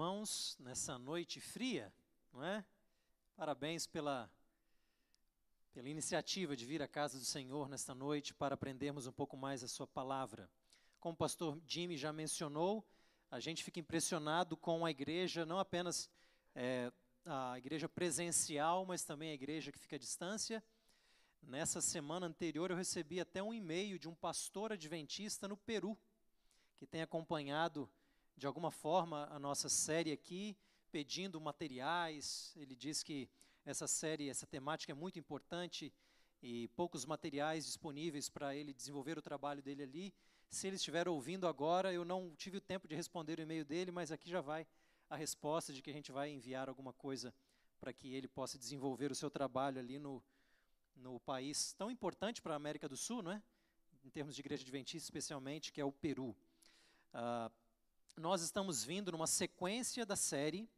irmãos, nessa noite fria, não é? Parabéns pela, pela iniciativa de vir à casa do Senhor nesta noite para aprendermos um pouco mais a Sua palavra. Como o pastor Jimmy já mencionou, a gente fica impressionado com a igreja, não apenas é, a igreja presencial, mas também a igreja que fica à distância. Nessa semana anterior, eu recebi até um e-mail de um pastor adventista no Peru, que tem acompanhado de alguma forma a nossa série aqui, pedindo materiais. Ele diz que essa série, essa temática é muito importante e poucos materiais disponíveis para ele desenvolver o trabalho dele ali. Se ele estiver ouvindo agora, eu não tive o tempo de responder o e-mail dele, mas aqui já vai a resposta de que a gente vai enviar alguma coisa para que ele possa desenvolver o seu trabalho ali no, no país tão importante para a América do Sul, não é? Em termos de igreja adventista, especialmente, que é o Peru. Uh, nós estamos vindo numa sequência da série.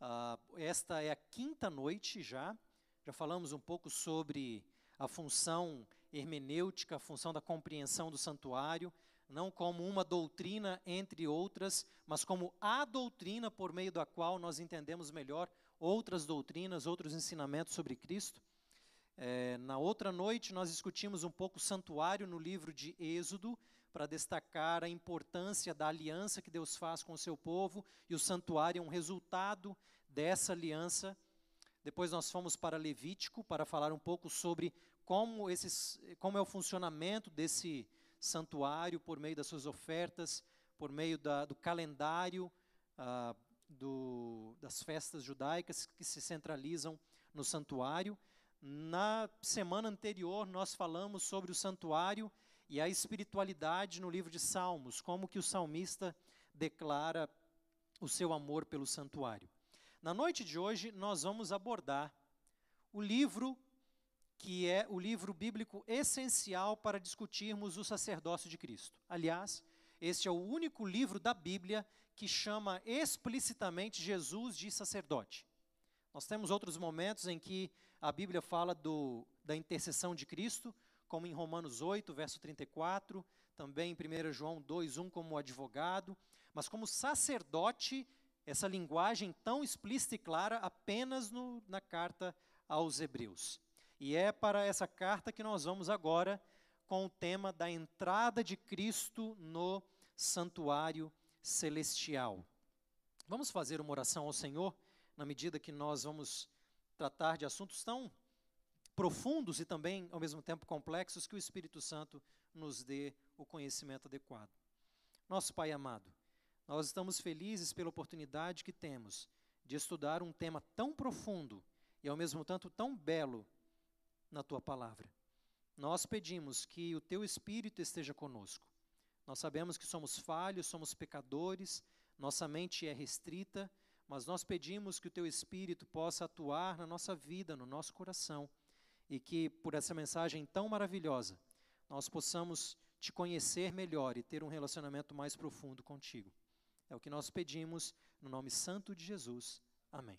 Uh, esta é a quinta noite já. Já falamos um pouco sobre a função hermenêutica, a função da compreensão do santuário, não como uma doutrina entre outras, mas como a doutrina por meio da qual nós entendemos melhor outras doutrinas, outros ensinamentos sobre Cristo. É, na outra noite, nós discutimos um pouco o santuário no livro de Êxodo, para destacar a importância da aliança que Deus faz com o seu povo, e o santuário é um resultado dessa aliança. Depois nós fomos para Levítico para falar um pouco sobre como, esses, como é o funcionamento desse santuário por meio das suas ofertas, por meio da, do calendário ah, do, das festas judaicas que se centralizam no santuário. Na semana anterior, nós falamos sobre o santuário e a espiritualidade no livro de Salmos, como que o salmista declara o seu amor pelo santuário. Na noite de hoje, nós vamos abordar o livro que é o livro bíblico essencial para discutirmos o sacerdócio de Cristo. Aliás, este é o único livro da Bíblia que chama explicitamente Jesus de sacerdote. Nós temos outros momentos em que a Bíblia fala do, da intercessão de Cristo, como em Romanos 8, verso 34, também em 1 João 2, 1, como advogado, mas como sacerdote, essa linguagem tão explícita e clara apenas no, na carta aos Hebreus. E é para essa carta que nós vamos agora com o tema da entrada de Cristo no santuário celestial. Vamos fazer uma oração ao Senhor na medida que nós vamos tratar de assuntos tão profundos e também, ao mesmo tempo, complexos, que o Espírito Santo nos dê o conhecimento adequado. Nosso Pai amado, nós estamos felizes pela oportunidade que temos de estudar um tema tão profundo e, ao mesmo tempo, tão belo na Tua palavra. Nós pedimos que o Teu Espírito esteja conosco. Nós sabemos que somos falhos, somos pecadores, nossa mente é restrita, mas nós pedimos que o Teu Espírito possa atuar na nossa vida, no nosso coração e que por essa mensagem tão maravilhosa nós possamos te conhecer melhor e ter um relacionamento mais profundo contigo. É o que nós pedimos no nome santo de Jesus. Amém.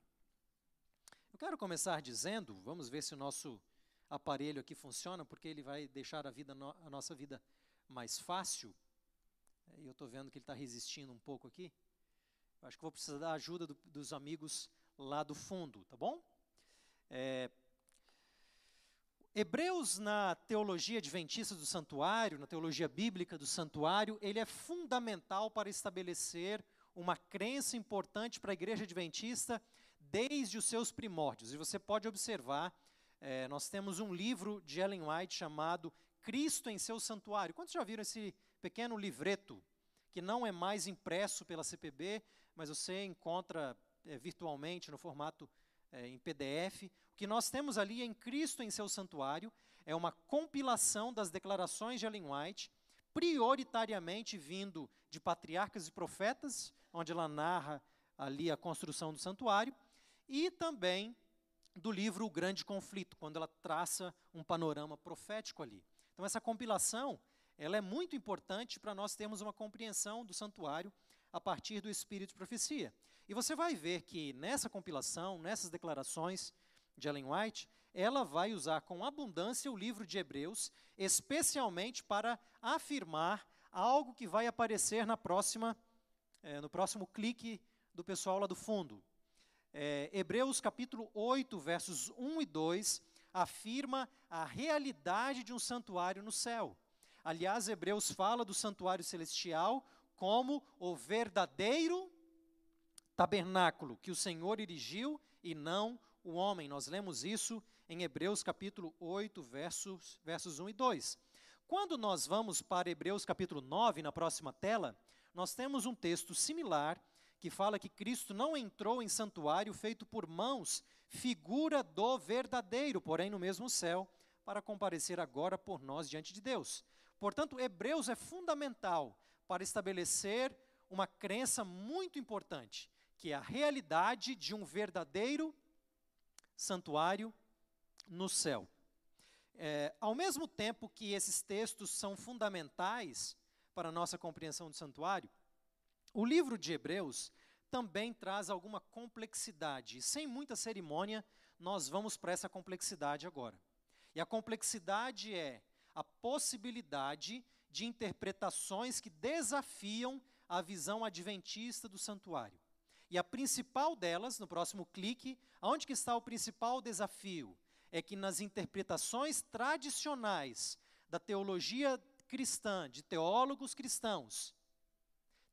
Eu quero começar dizendo, vamos ver se o nosso aparelho aqui funciona, porque ele vai deixar a, vida, a nossa vida mais fácil. E eu estou vendo que ele está resistindo um pouco aqui. Eu acho que vou precisar da ajuda do, dos amigos lá do fundo, tá bom? É, Hebreus, na teologia adventista do santuário, na teologia bíblica do santuário, ele é fundamental para estabelecer uma crença importante para a igreja adventista desde os seus primórdios. E você pode observar, é, nós temos um livro de Ellen White chamado Cristo em seu santuário. Quantos já viram esse pequeno livreto, que não é mais impresso pela CPB, mas você encontra é, virtualmente no formato é, em PDF. O que nós temos ali em Cristo em seu santuário é uma compilação das declarações de Ellen White, prioritariamente vindo de patriarcas e profetas, onde ela narra ali a construção do santuário, e também do livro O Grande Conflito, quando ela traça um panorama profético ali. Então essa compilação, ela é muito importante para nós termos uma compreensão do santuário a partir do espírito de profecia. E você vai ver que nessa compilação, nessas declarações de Ellen White, ela vai usar com abundância o livro de Hebreus, especialmente para afirmar algo que vai aparecer na próxima, é, no próximo clique do pessoal lá do fundo. É, Hebreus capítulo 8, versos 1 e 2, afirma a realidade de um santuário no céu. Aliás, Hebreus fala do santuário celestial como o verdadeiro tabernáculo que o Senhor erigiu e não o homem. Nós lemos isso em Hebreus capítulo 8, versos, versos 1 e 2. Quando nós vamos para Hebreus capítulo 9, na próxima tela, nós temos um texto similar que fala que Cristo não entrou em santuário feito por mãos, figura do verdadeiro, porém no mesmo céu, para comparecer agora por nós diante de Deus. Portanto, Hebreus é fundamental para estabelecer uma crença muito importante, que é a realidade de um verdadeiro santuário no céu. É, ao mesmo tempo que esses textos são fundamentais para a nossa compreensão do santuário, o livro de Hebreus também traz alguma complexidade. Sem muita cerimônia, nós vamos para essa complexidade agora. E a complexidade é a possibilidade de interpretações que desafiam a visão adventista do santuário. E a principal delas, no próximo clique, aonde que está o principal desafio? É que nas interpretações tradicionais da teologia cristã, de teólogos cristãos,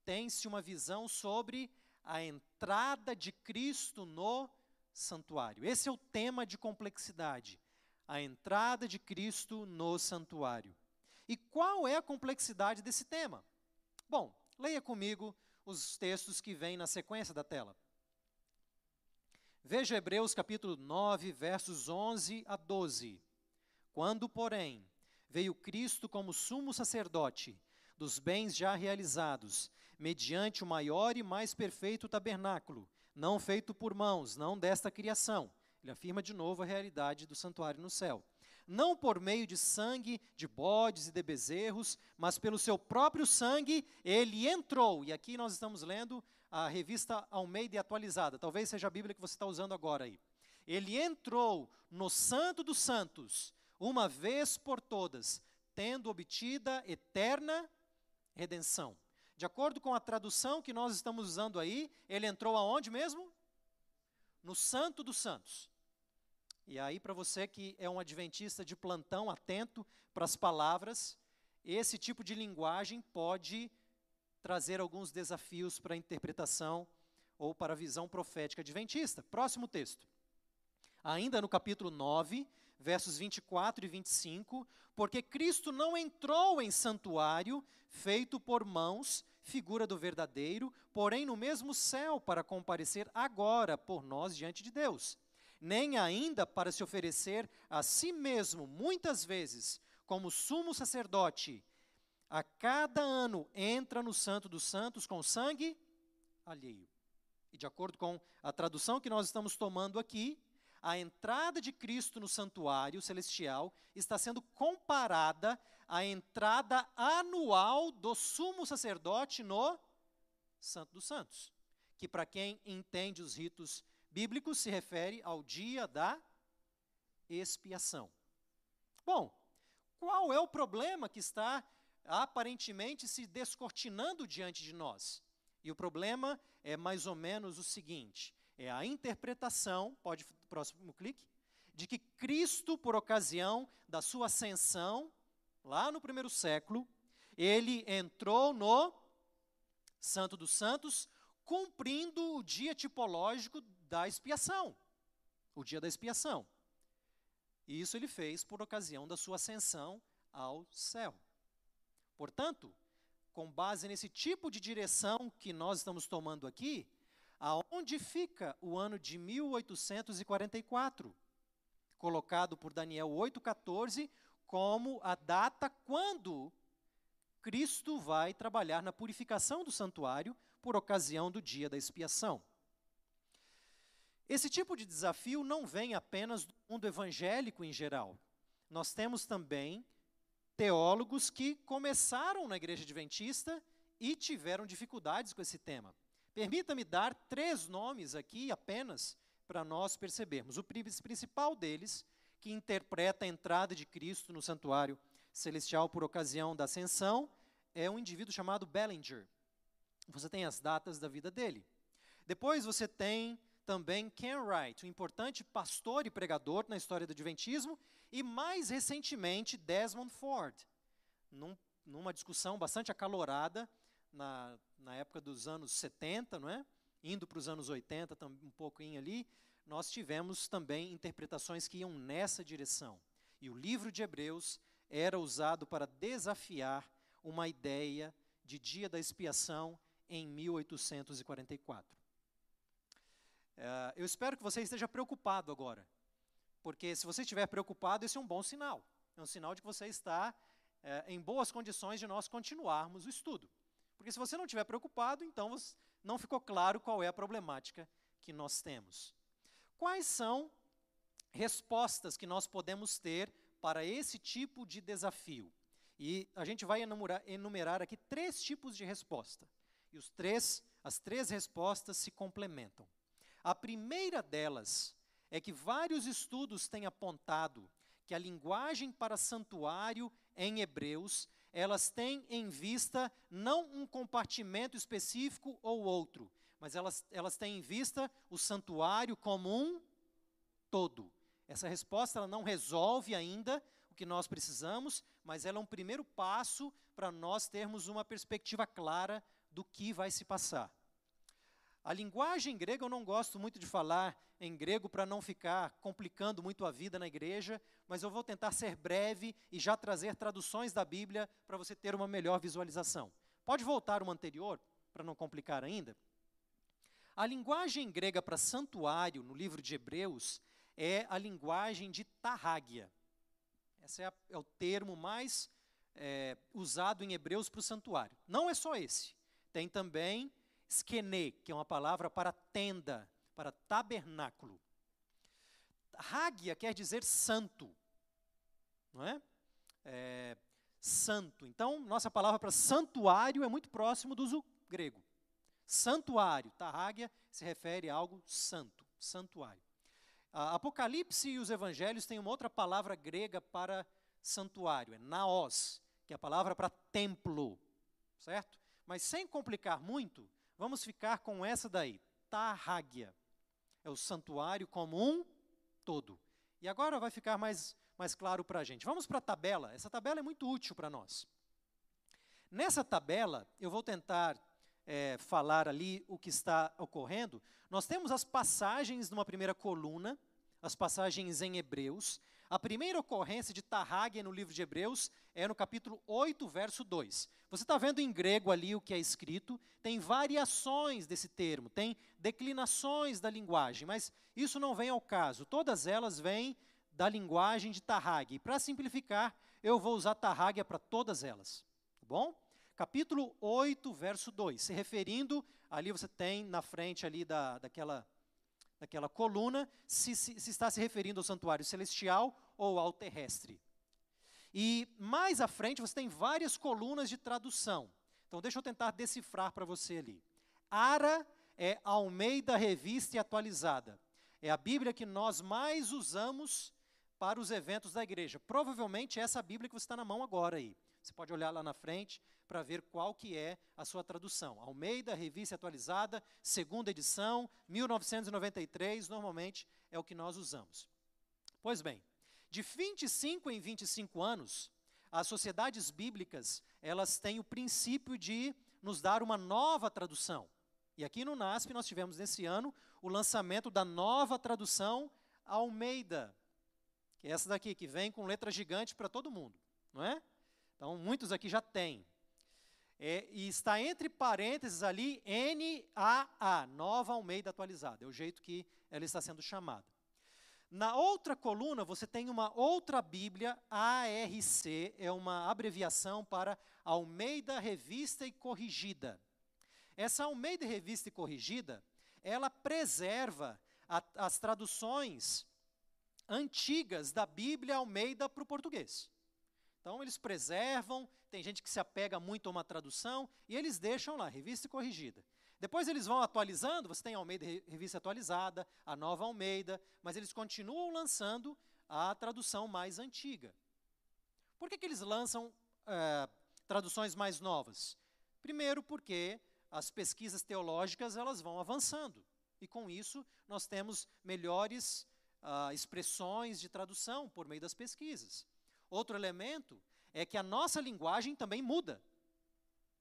tem-se uma visão sobre a entrada de Cristo no santuário. Esse é o tema de complexidade a entrada de Cristo no santuário. E qual é a complexidade desse tema? Bom, leia comigo os textos que vêm na sequência da tela. Veja Hebreus capítulo 9, versos 11 a 12. Quando, porém, veio Cristo como sumo sacerdote dos bens já realizados, mediante o maior e mais perfeito tabernáculo, não feito por mãos, não desta criação, ele afirma de novo a realidade do santuário no céu. Não por meio de sangue de bodes e de bezerros, mas pelo seu próprio sangue ele entrou. E aqui nós estamos lendo a revista Almeida atualizada. Talvez seja a Bíblia que você está usando agora aí. Ele entrou no Santo dos Santos, uma vez por todas, tendo obtida eterna redenção. De acordo com a tradução que nós estamos usando aí, ele entrou aonde mesmo? No Santo dos Santos. E aí, para você que é um adventista de plantão, atento para as palavras, esse tipo de linguagem pode trazer alguns desafios para a interpretação ou para a visão profética adventista. Próximo texto. Ainda no capítulo 9, versos 24 e 25, porque Cristo não entrou em santuário feito por mãos, figura do verdadeiro, porém no mesmo céu para comparecer agora por nós diante de Deus nem ainda para se oferecer a si mesmo, muitas vezes, como sumo sacerdote, a cada ano entra no Santo dos Santos com sangue alheio. E de acordo com a tradução que nós estamos tomando aqui, a entrada de Cristo no santuário celestial está sendo comparada à entrada anual do sumo sacerdote no Santo dos Santos, que para quem entende os ritos bíblico se refere ao dia da expiação. Bom, qual é o problema que está aparentemente se descortinando diante de nós? E o problema é mais ou menos o seguinte: é a interpretação, pode próximo clique, de que Cristo, por ocasião da sua ascensão, lá no primeiro século, ele entrou no Santo dos Santos, cumprindo o dia tipológico da expiação, o dia da expiação. E isso ele fez por ocasião da sua ascensão ao céu. Portanto, com base nesse tipo de direção que nós estamos tomando aqui, aonde fica o ano de 1844, colocado por Daniel 8:14 como a data quando Cristo vai trabalhar na purificação do santuário por ocasião do dia da expiação. Esse tipo de desafio não vem apenas do mundo evangélico em geral. Nós temos também teólogos que começaram na igreja adventista e tiveram dificuldades com esse tema. Permita-me dar três nomes aqui apenas para nós percebermos. O principal deles, que interpreta a entrada de Cristo no santuário celestial por ocasião da ascensão, é um indivíduo chamado Bellinger. Você tem as datas da vida dele. Depois você tem também Ken Wright, um importante pastor e pregador na história do Adventismo, e mais recentemente Desmond Ford, num, numa discussão bastante acalorada na, na época dos anos 70, não é? indo para os anos 80, um pouquinho ali, nós tivemos também interpretações que iam nessa direção. E o livro de Hebreus era usado para desafiar uma ideia de dia da expiação em 1844. Uh, eu espero que você esteja preocupado agora, porque se você estiver preocupado, esse é um bom sinal. É um sinal de que você está uh, em boas condições de nós continuarmos o estudo. Porque se você não estiver preocupado, então não ficou claro qual é a problemática que nós temos. Quais são respostas que nós podemos ter para esse tipo de desafio? E a gente vai enumerar, enumerar aqui três tipos de resposta. E os três, as três respostas se complementam. A primeira delas é que vários estudos têm apontado que a linguagem para santuário em Hebreus, elas têm em vista não um compartimento específico ou outro, mas elas, elas têm em vista o santuário como um todo. Essa resposta ela não resolve ainda o que nós precisamos, mas ela é um primeiro passo para nós termos uma perspectiva clara do que vai se passar. A linguagem grega eu não gosto muito de falar em grego para não ficar complicando muito a vida na igreja, mas eu vou tentar ser breve e já trazer traduções da Bíblia para você ter uma melhor visualização. Pode voltar uma anterior, para não complicar ainda? A linguagem grega para santuário, no livro de Hebreus, é a linguagem de tarrágia. Esse é, é, o termo mais é, usado em Hebreus para o santuário. Não é só esse. Tem também skene, que é uma palavra para tenda, para tabernáculo. Hagia quer dizer santo, não é? é santo. Então, nossa palavra para santuário é muito próximo do uso grego. Santuário, tarrágia, se refere a algo santo, santuário. A Apocalipse e os evangelhos têm uma outra palavra grega para santuário, é naos, que é a palavra para templo, certo? Mas sem complicar muito, vamos ficar com essa daí, tarrágia. É o santuário como um todo. E agora vai ficar mais, mais claro para a gente. Vamos para a tabela. Essa tabela é muito útil para nós. Nessa tabela, eu vou tentar é, falar ali o que está ocorrendo, nós temos as passagens numa primeira coluna, as passagens em Hebreus. A primeira ocorrência de Tarrágia no livro de Hebreus é no capítulo 8, verso 2. Você está vendo em grego ali o que é escrito, tem variações desse termo, tem declinações da linguagem, mas isso não vem ao caso. Todas elas vêm da linguagem de Tarrágia. E para simplificar, eu vou usar Tarrágia para todas elas. Tá bom? capítulo 8, verso 2, se referindo, ali você tem na frente ali da, daquela, daquela coluna, se, se, se está se referindo ao santuário celestial ou ao terrestre. E mais à frente você tem várias colunas de tradução. Então deixa eu tentar decifrar para você ali. Ara é Almeida Revista e Atualizada. É a Bíblia que nós mais usamos para os eventos da igreja. Provavelmente essa Bíblia que você está na mão agora aí. Você pode olhar lá na frente, para ver qual que é a sua tradução. Almeida, revista atualizada, segunda edição, 1993, normalmente é o que nós usamos. Pois bem, de 25 em 25 anos, as sociedades bíblicas, elas têm o princípio de nos dar uma nova tradução. E aqui no NASP nós tivemos nesse ano o lançamento da nova tradução Almeida, que é essa daqui, que vem com letra gigante para todo mundo, não é? Então, muitos aqui já têm. É, e está entre parênteses ali NAA, Nova Almeida Atualizada. É o jeito que ela está sendo chamada. Na outra coluna, você tem uma outra Bíblia, ARC, é uma abreviação para Almeida Revista e Corrigida. Essa Almeida Revista e Corrigida, ela preserva a, as traduções antigas da Bíblia Almeida para o português. Então, eles preservam, tem gente que se apega muito a uma tradução, e eles deixam lá, revista corrigida. Depois eles vão atualizando, você tem a Almeida Revista Atualizada, a Nova Almeida, mas eles continuam lançando a tradução mais antiga. Por que, que eles lançam é, traduções mais novas? Primeiro, porque as pesquisas teológicas elas vão avançando. E com isso, nós temos melhores uh, expressões de tradução por meio das pesquisas. Outro elemento é que a nossa linguagem também muda.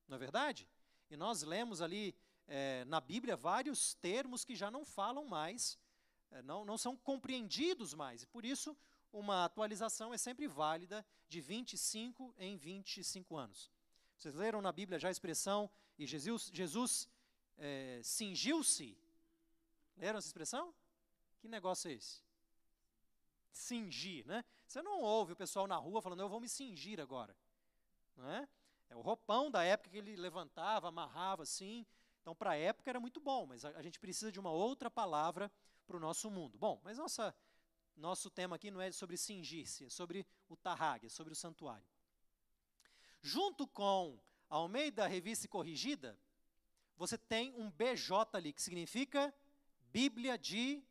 Não é verdade? E nós lemos ali é, na Bíblia vários termos que já não falam mais, é, não, não são compreendidos mais. E por isso, uma atualização é sempre válida de 25 em 25 anos. Vocês leram na Bíblia já a expressão, e Jesus, Jesus é, cingiu-se? Leram essa expressão? Que negócio é esse? Cingir, né? Você não ouve o pessoal na rua falando, eu vou me cingir agora. Não é? O roupão da época que ele levantava, amarrava assim. Então, para a época era muito bom, mas a, a gente precisa de uma outra palavra para o nosso mundo. Bom, mas nossa, nosso tema aqui não é sobre cingir-se, é sobre o tarrag, é sobre o santuário. Junto com Almeida Revista Corrigida, você tem um BJ ali, que significa Bíblia de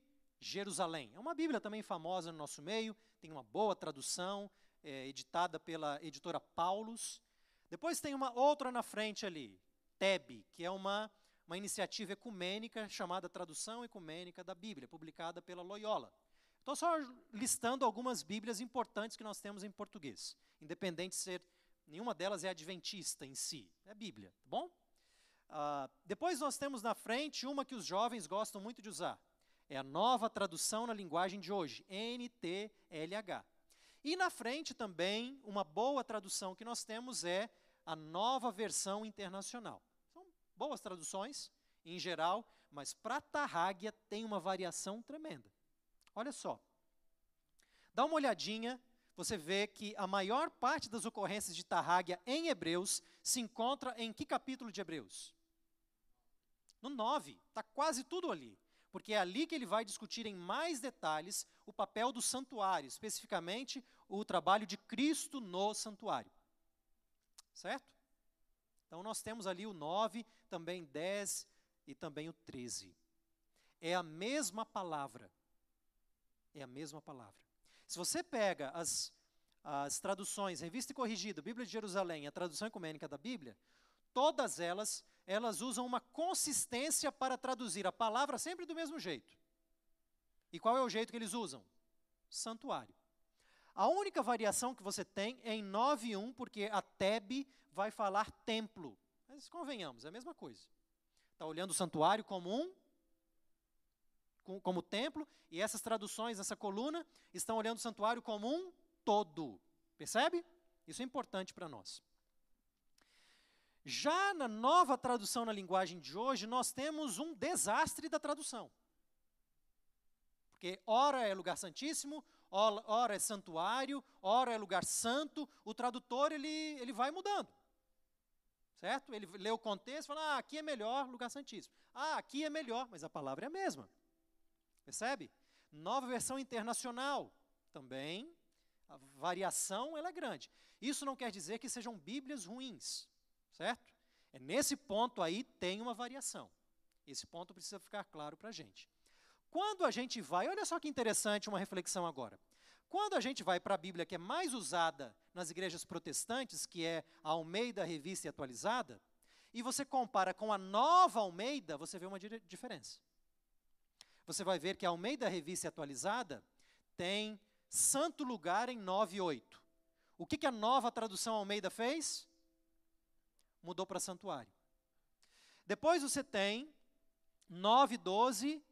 Jerusalém. É uma Bíblia também famosa no nosso meio, tem uma boa tradução, é, editada pela editora Paulus. Depois tem uma outra na frente ali, TEB, que é uma uma iniciativa ecumênica chamada Tradução Ecumênica da Bíblia, publicada pela Loyola. Estou só listando algumas Bíblias importantes que nós temos em português, independente de ser, nenhuma delas é adventista em si, é Bíblia, tá bom? Uh, depois nós temos na frente uma que os jovens gostam muito de usar, é a nova tradução na linguagem de hoje, NTLH. E na frente também, uma boa tradução que nós temos é a nova versão internacional boas traduções, em geral, mas para Tarráguia tem uma variação tremenda. Olha só. Dá uma olhadinha, você vê que a maior parte das ocorrências de Tarráguia em Hebreus se encontra em que capítulo de Hebreus? No 9, está quase tudo ali. Porque é ali que ele vai discutir em mais detalhes o papel do santuário, especificamente o trabalho de Cristo no santuário. Certo? Então nós temos ali o 9, também 10 e também o 13. É a mesma palavra. É a mesma palavra. Se você pega as, as traduções, Revista e Corrigida, Bíblia de Jerusalém, a tradução ecumênica da Bíblia, todas elas, elas usam uma consistência para traduzir a palavra sempre do mesmo jeito. E qual é o jeito que eles usam? Santuário. A única variação que você tem é em 9.1, porque a Teb vai falar templo. Mas convenhamos, é a mesma coisa. Está olhando o santuário como um, como templo, e essas traduções, essa coluna, estão olhando o santuário como um todo. Percebe? Isso é importante para nós. Já na nova tradução na linguagem de hoje, nós temos um desastre da tradução. Porque ora é lugar santíssimo, ora é santuário, ora é lugar santo, o tradutor ele, ele vai mudando. Certo? Ele lê o contexto e fala, ah, aqui é melhor, lugar santíssimo. Ah, aqui é melhor, mas a palavra é a mesma. Percebe? Nova versão internacional, também, a variação ela é grande. Isso não quer dizer que sejam bíblias ruins, certo? É nesse ponto aí tem uma variação. Esse ponto precisa ficar claro para a gente. Quando a gente vai, olha só que interessante uma reflexão agora. Quando a gente vai para a Bíblia que é mais usada nas igrejas protestantes, que é a Almeida Revista e Atualizada, e você compara com a nova Almeida, você vê uma diferença. Você vai ver que a Almeida Revista e Atualizada tem santo lugar em 9 e 8. O que, que a nova tradução Almeida fez? Mudou para santuário. Depois você tem 9 e 12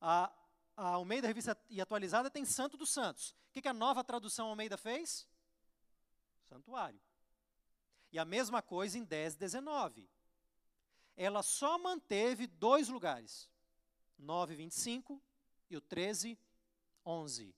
a, a Almeida Revista e Atualizada tem Santo dos Santos. O que, que a nova tradução Almeida fez? Santuário. E a mesma coisa em 10, 19. Ela só manteve dois lugares, 9, 25 e o 13, 11.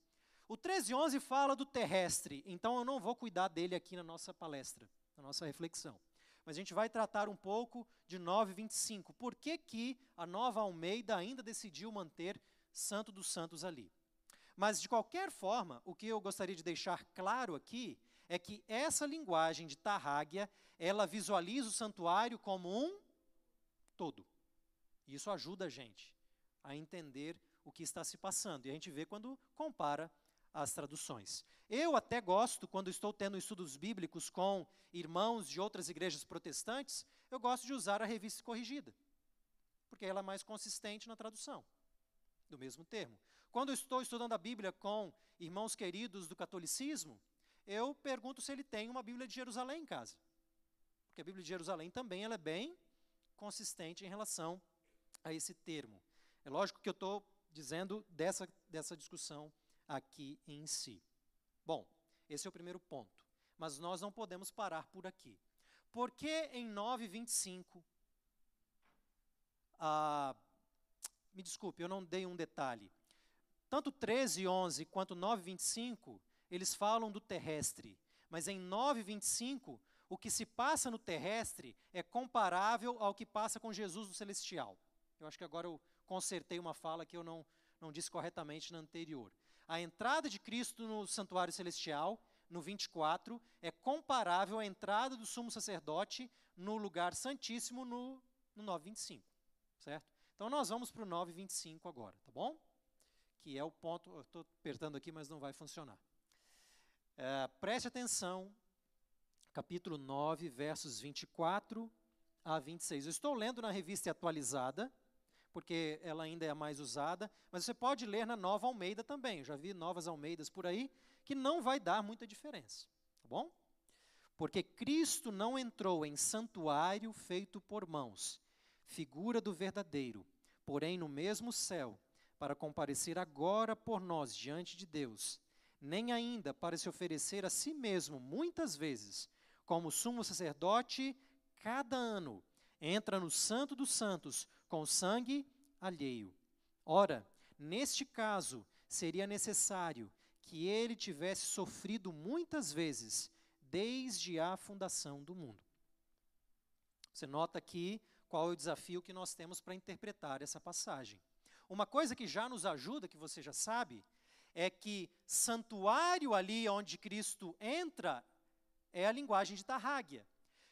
O 13, 11 fala do terrestre, então eu não vou cuidar dele aqui na nossa palestra, na nossa reflexão. Mas a gente vai tratar um pouco de 9,25. Por que, que a nova Almeida ainda decidiu manter Santo dos Santos ali? Mas, de qualquer forma, o que eu gostaria de deixar claro aqui é que essa linguagem de Tarráguia, ela visualiza o santuário como um todo. Isso ajuda a gente a entender o que está se passando. E a gente vê quando compara as traduções. Eu até gosto, quando estou tendo estudos bíblicos com irmãos de outras igrejas protestantes, eu gosto de usar a revista corrigida, porque ela é mais consistente na tradução do mesmo termo. Quando estou estudando a Bíblia com irmãos queridos do catolicismo, eu pergunto se ele tem uma Bíblia de Jerusalém em casa. Porque a Bíblia de Jerusalém também ela é bem consistente em relação a esse termo. É lógico que eu estou dizendo dessa, dessa discussão aqui em si. Bom, esse é o primeiro ponto. Mas nós não podemos parar por aqui. Porque em 9,25, ah, me desculpe, eu não dei um detalhe. Tanto 13 e 11 quanto 9 25, eles falam do terrestre. Mas em 9 25, o que se passa no terrestre é comparável ao que passa com Jesus no celestial. Eu acho que agora eu consertei uma fala que eu não, não disse corretamente na anterior. A entrada de Cristo no santuário celestial, no 24, é comparável à entrada do sumo sacerdote no lugar santíssimo no, no 925, certo? Então nós vamos para o 925 agora, tá bom? que é o ponto, estou apertando aqui, mas não vai funcionar. É, preste atenção, capítulo 9, versos 24 a 26. Eu estou lendo na revista atualizada, porque ela ainda é a mais usada, mas você pode ler na nova Almeida também. Eu já vi novas Almeidas por aí, que não vai dar muita diferença, tá bom? Porque Cristo não entrou em santuário feito por mãos, figura do verdadeiro, porém no mesmo céu para comparecer agora por nós diante de Deus, nem ainda para se oferecer a si mesmo muitas vezes, como sumo sacerdote, cada ano, entra no Santo dos Santos com sangue alheio. Ora, neste caso, seria necessário que ele tivesse sofrido muitas vezes, desde a fundação do mundo. Você nota aqui qual é o desafio que nós temos para interpretar essa passagem. Uma coisa que já nos ajuda, que você já sabe, é que santuário ali onde Cristo entra é a linguagem de Tarráguia.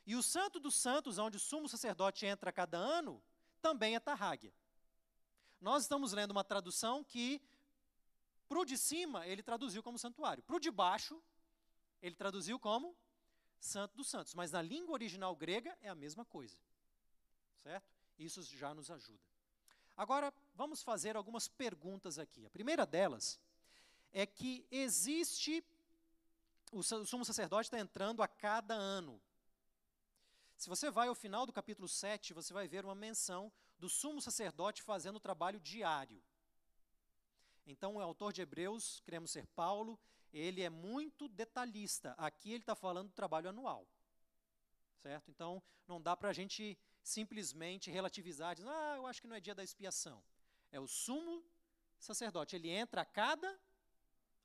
E o Santo dos Santos, onde o sumo sacerdote entra a cada ano, também é Tarráguia. Nós estamos lendo uma tradução que, para o de cima, ele traduziu como santuário. Para o de baixo, ele traduziu como Santo dos Santos. Mas na língua original grega é a mesma coisa. Certo? Isso já nos ajuda. Agora, vamos fazer algumas perguntas aqui. A primeira delas é que existe, o sumo sacerdote está entrando a cada ano. Se você vai ao final do capítulo 7, você vai ver uma menção do sumo sacerdote fazendo o trabalho diário. Então, o autor de Hebreus, queremos ser Paulo, ele é muito detalhista. Aqui ele está falando do trabalho anual. Certo? Então, não dá para a gente simplesmente relativizar, dizendo, ah, eu acho que não é dia da expiação. É o sumo sacerdote, ele entra a cada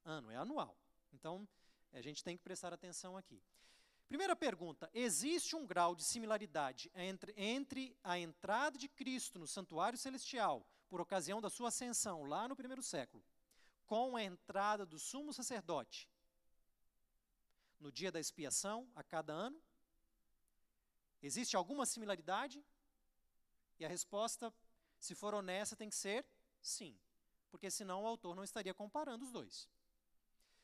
ano, é anual. Então, a gente tem que prestar atenção aqui. Primeira pergunta: existe um grau de similaridade entre, entre a entrada de Cristo no santuário celestial, por ocasião da sua ascensão lá no primeiro século, com a entrada do sumo sacerdote no dia da expiação, a cada ano? Existe alguma similaridade? E a resposta, se for honesta, tem que ser sim, porque senão o autor não estaria comparando os dois.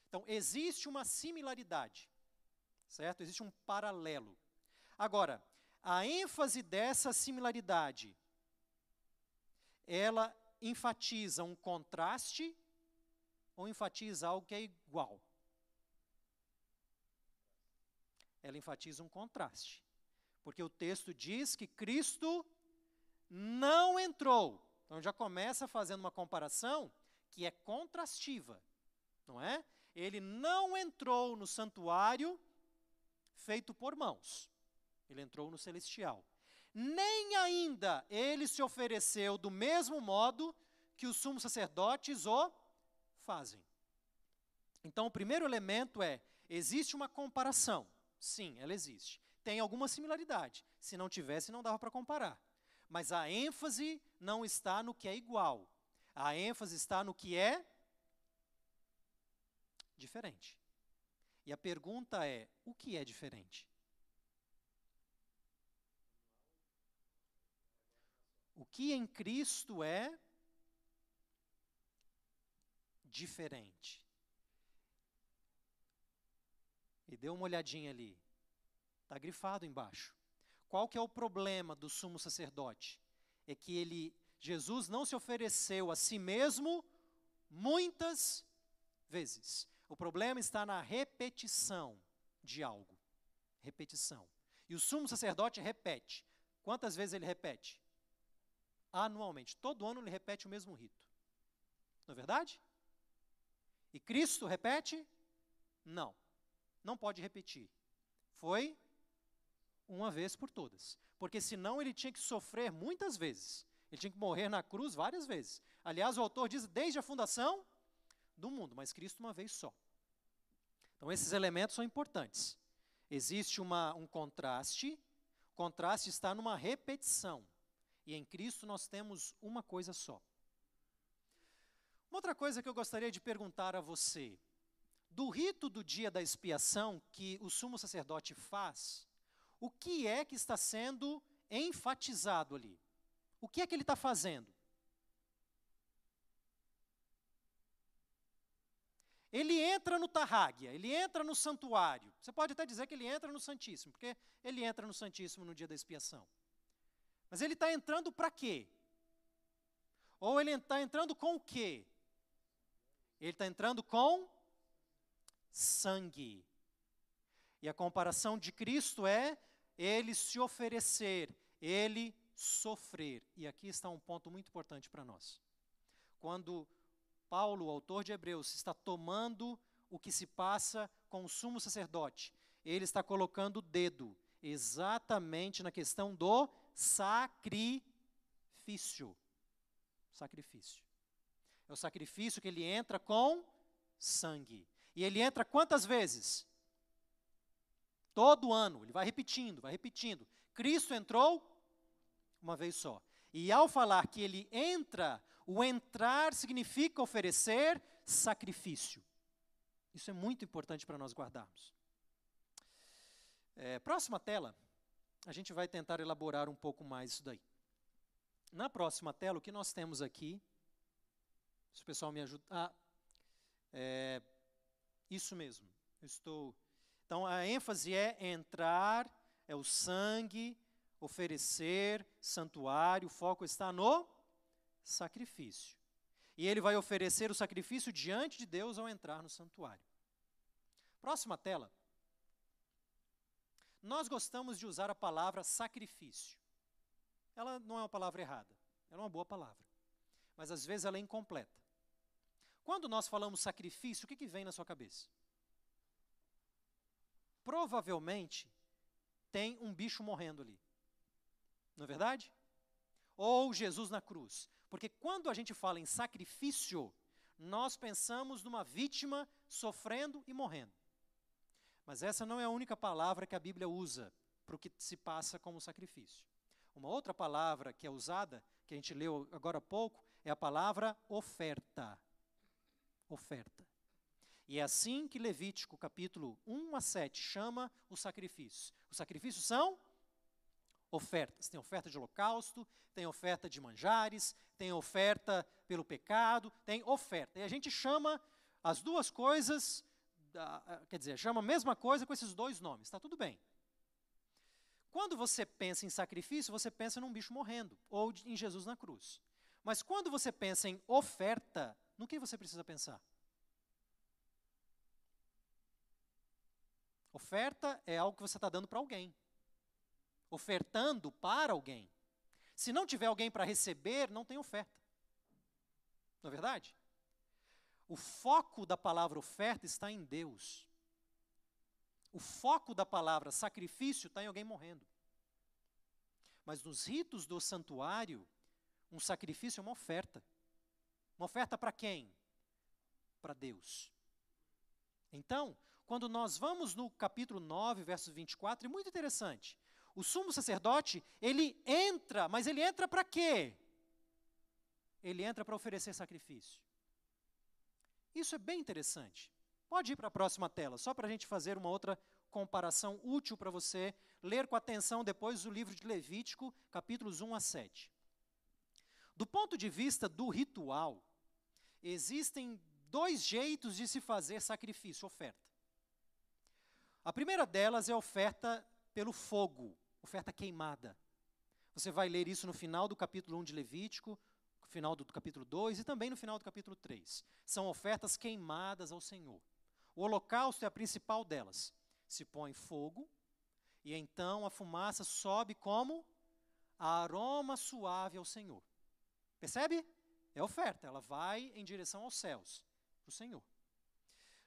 Então, existe uma similaridade, certo? Existe um paralelo. Agora, a ênfase dessa similaridade, ela enfatiza um contraste ou enfatiza algo que é igual? Ela enfatiza um contraste. Porque o texto diz que Cristo não entrou. Então já começa fazendo uma comparação que é contrastiva, não é? Ele não entrou no santuário feito por mãos. Ele entrou no celestial. Nem ainda ele se ofereceu do mesmo modo que os sumos sacerdotes o fazem. Então, o primeiro elemento é: existe uma comparação. Sim, ela existe tem alguma similaridade. Se não tivesse, não dava para comparar. Mas a ênfase não está no que é igual. A ênfase está no que é diferente. E a pergunta é: o que é diferente? O que em Cristo é diferente? e dê uma olhadinha ali. Está grifado embaixo. Qual que é o problema do sumo sacerdote? É que ele, Jesus não se ofereceu a si mesmo muitas vezes. O problema está na repetição de algo. Repetição. E o sumo sacerdote repete. Quantas vezes ele repete? Anualmente. Todo ano ele repete o mesmo rito. Não é verdade? E Cristo repete? Não. Não pode repetir. Foi uma vez por todas. Porque senão ele tinha que sofrer muitas vezes. Ele tinha que morrer na cruz várias vezes. Aliás, o autor diz desde a fundação do mundo, mas Cristo uma vez só. Então, esses elementos são importantes. Existe uma, um contraste, o contraste está numa repetição. E em Cristo nós temos uma coisa só. Uma outra coisa que eu gostaria de perguntar a você: do rito do dia da expiação que o sumo sacerdote faz, o que é que está sendo enfatizado ali? O que é que ele está fazendo? Ele entra no Tarráguia, ele entra no santuário. Você pode até dizer que ele entra no Santíssimo, porque ele entra no Santíssimo no dia da expiação. Mas ele está entrando para quê? Ou ele está entrando com o quê? Ele está entrando com sangue. E a comparação de Cristo é ele se oferecer, ele sofrer. E aqui está um ponto muito importante para nós. Quando Paulo, o autor de Hebreus, está tomando o que se passa com o sumo sacerdote. Ele está colocando o dedo exatamente na questão do sacrifício. Sacrifício. É o sacrifício que ele entra com sangue. E ele entra quantas vezes? Todo ano. Ele vai repetindo, vai repetindo. Cristo entrou uma vez só. E ao falar que ele entra, o entrar significa oferecer sacrifício. Isso é muito importante para nós guardarmos. É, próxima tela, a gente vai tentar elaborar um pouco mais isso daí. Na próxima tela, o que nós temos aqui, se o pessoal me ajuda. Ah, é, isso mesmo. estou. Então a ênfase é entrar, é o sangue, oferecer, santuário, o foco está no sacrifício. E ele vai oferecer o sacrifício diante de Deus ao entrar no santuário. Próxima tela. Nós gostamos de usar a palavra sacrifício. Ela não é uma palavra errada, ela é uma boa palavra. Mas às vezes ela é incompleta. Quando nós falamos sacrifício, o que, que vem na sua cabeça? Provavelmente tem um bicho morrendo ali. Não é verdade? Ou Jesus na cruz. Porque quando a gente fala em sacrifício, nós pensamos numa vítima sofrendo e morrendo. Mas essa não é a única palavra que a Bíblia usa para o que se passa como sacrifício. Uma outra palavra que é usada, que a gente leu agora há pouco, é a palavra oferta. Oferta. E é assim que Levítico capítulo 1 a 7 chama os sacrifícios. Os sacrifícios são ofertas. Tem oferta de holocausto, tem oferta de manjares, tem oferta pelo pecado, tem oferta. E a gente chama as duas coisas, quer dizer, chama a mesma coisa com esses dois nomes, está tudo bem. Quando você pensa em sacrifício, você pensa num bicho morrendo, ou em Jesus na cruz. Mas quando você pensa em oferta, no que você precisa pensar? Oferta é algo que você está dando para alguém ofertando para alguém. Se não tiver alguém para receber, não tem oferta. Não é verdade? O foco da palavra oferta está em Deus. O foco da palavra sacrifício está em alguém morrendo. Mas nos ritos do santuário, um sacrifício é uma oferta. Uma oferta para quem? Para Deus. Então, quando nós vamos no capítulo 9, verso 24, é muito interessante. O sumo sacerdote, ele entra, mas ele entra para quê? Ele entra para oferecer sacrifício. Isso é bem interessante. Pode ir para a próxima tela, só para a gente fazer uma outra comparação útil para você ler com atenção depois o livro de Levítico, capítulos 1 a 7. Do ponto de vista do ritual, existem dois jeitos de se fazer sacrifício, oferta. A primeira delas é a oferta pelo fogo, oferta queimada. Você vai ler isso no final do capítulo 1 de Levítico, no final do capítulo 2 e também no final do capítulo 3. São ofertas queimadas ao Senhor. O holocausto é a principal delas. Se põe fogo e então a fumaça sobe como aroma suave ao Senhor. Percebe? É oferta, ela vai em direção aos céus, para o Senhor.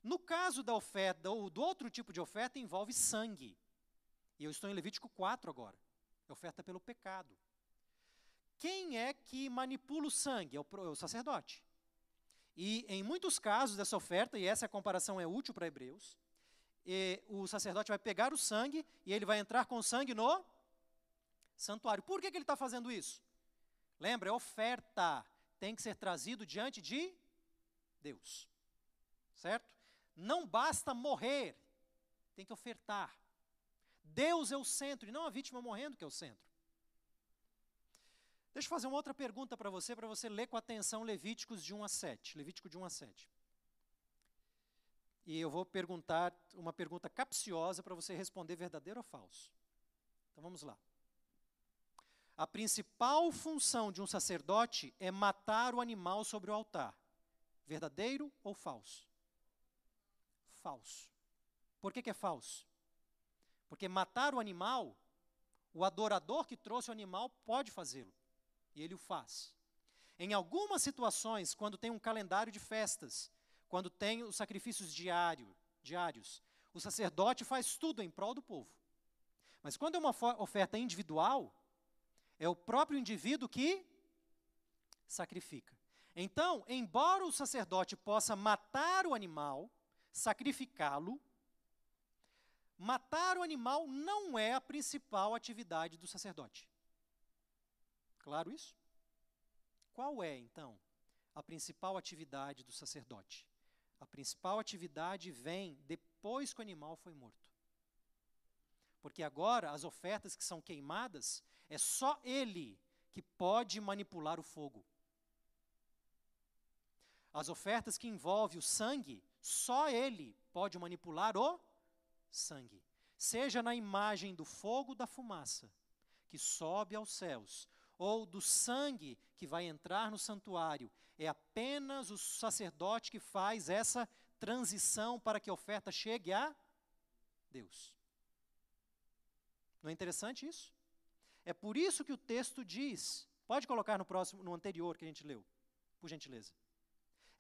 No caso da oferta, ou do outro tipo de oferta, envolve sangue. E eu estou em Levítico 4 agora. É oferta pelo pecado. Quem é que manipula o sangue? É o, é o sacerdote. E em muitos casos dessa oferta, e essa comparação é útil para Hebreus, o sacerdote vai pegar o sangue e ele vai entrar com o sangue no santuário. Por que, que ele está fazendo isso? Lembra, é oferta. Tem que ser trazido diante de Deus. Certo? Não basta morrer, tem que ofertar. Deus é o centro e não a vítima morrendo que é o centro. Deixa eu fazer uma outra pergunta para você, para você ler com atenção Levíticos de 1 a 7. Levítico de 1 a 7. E eu vou perguntar uma pergunta capciosa para você responder verdadeiro ou falso. Então vamos lá. A principal função de um sacerdote é matar o animal sobre o altar. Verdadeiro ou falso? Falso. Por que, que é falso? Porque matar o animal, o adorador que trouxe o animal pode fazê-lo. E ele o faz. Em algumas situações, quando tem um calendário de festas, quando tem os sacrifícios diário, diários, o sacerdote faz tudo em prol do povo. Mas quando é uma oferta individual, é o próprio indivíduo que sacrifica. Então, embora o sacerdote possa matar o animal, sacrificá-lo, matar o animal não é a principal atividade do sacerdote. Claro isso? Qual é, então, a principal atividade do sacerdote? A principal atividade vem depois que o animal foi morto. Porque agora as ofertas que são queimadas, é só ele que pode manipular o fogo. As ofertas que envolvem o sangue, só ele pode manipular o sangue. Seja na imagem do fogo da fumaça, que sobe aos céus, ou do sangue que vai entrar no santuário. É apenas o sacerdote que faz essa transição para que a oferta chegue a Deus. Não é interessante isso? É por isso que o texto diz, pode colocar no próximo, no anterior que a gente leu, por gentileza.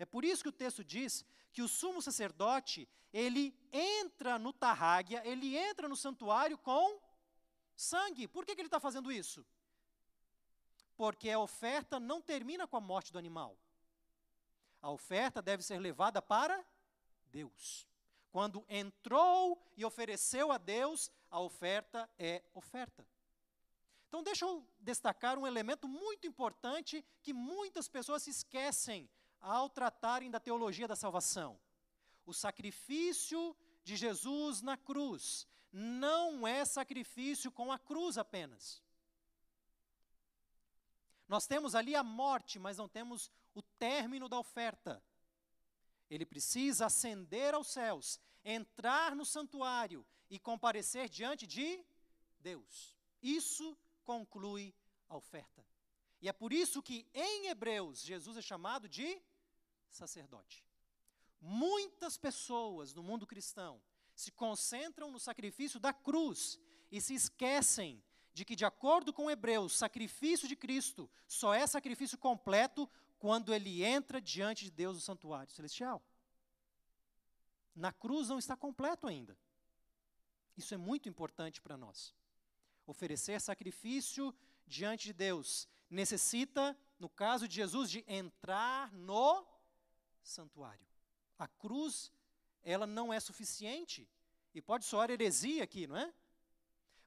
É por isso que o texto diz que o sumo sacerdote, ele entra no tarrágia, ele entra no santuário com sangue. Por que, que ele está fazendo isso? porque a oferta não termina com a morte do animal. A oferta deve ser levada para Deus. Quando entrou e ofereceu a Deus, a oferta é oferta. Então, deixa eu destacar um elemento muito importante que muitas pessoas se esquecem ao tratarem da teologia da salvação. O sacrifício de Jesus na cruz não é sacrifício com a cruz apenas. Nós temos ali a morte, mas não temos o término da oferta. Ele precisa ascender aos céus, entrar no santuário e comparecer diante de Deus. Isso conclui a oferta. E é por isso que em Hebreus Jesus é chamado de sacerdote. Muitas pessoas no mundo cristão se concentram no sacrifício da cruz e se esquecem de que, de acordo com Hebreus, sacrifício de Cristo só é sacrifício completo quando ele entra diante de Deus no santuário celestial. Na cruz não está completo ainda. Isso é muito importante para nós. Oferecer sacrifício diante de Deus necessita, no caso de Jesus, de entrar no santuário. A cruz, ela não é suficiente. E pode soar heresia aqui, não é?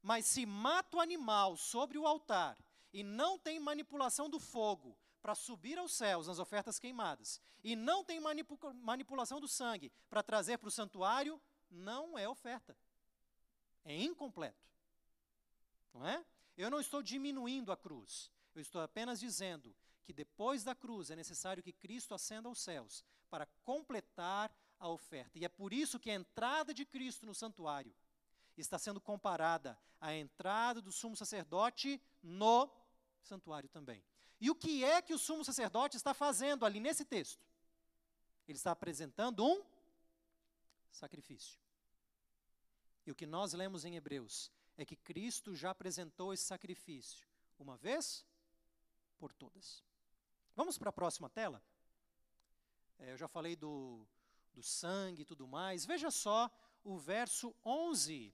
Mas se mata o animal sobre o altar e não tem manipulação do fogo para subir aos céus nas ofertas queimadas, e não tem manipulação do sangue para trazer para o santuário, não é oferta. É incompleto. Não é? Eu não estou diminuindo a cruz. Eu estou apenas dizendo que depois da cruz é necessário que Cristo ascenda aos céus para completar a oferta. E é por isso que a entrada de Cristo no santuário está sendo comparada à entrada do sumo sacerdote no santuário também. E o que é que o sumo sacerdote está fazendo ali nesse texto? Ele está apresentando um sacrifício. E o que nós lemos em Hebreus é que Cristo já apresentou esse sacrifício uma vez por todas. Vamos para a próxima tela? É, eu já falei do, do sangue e tudo mais. Veja só o verso 11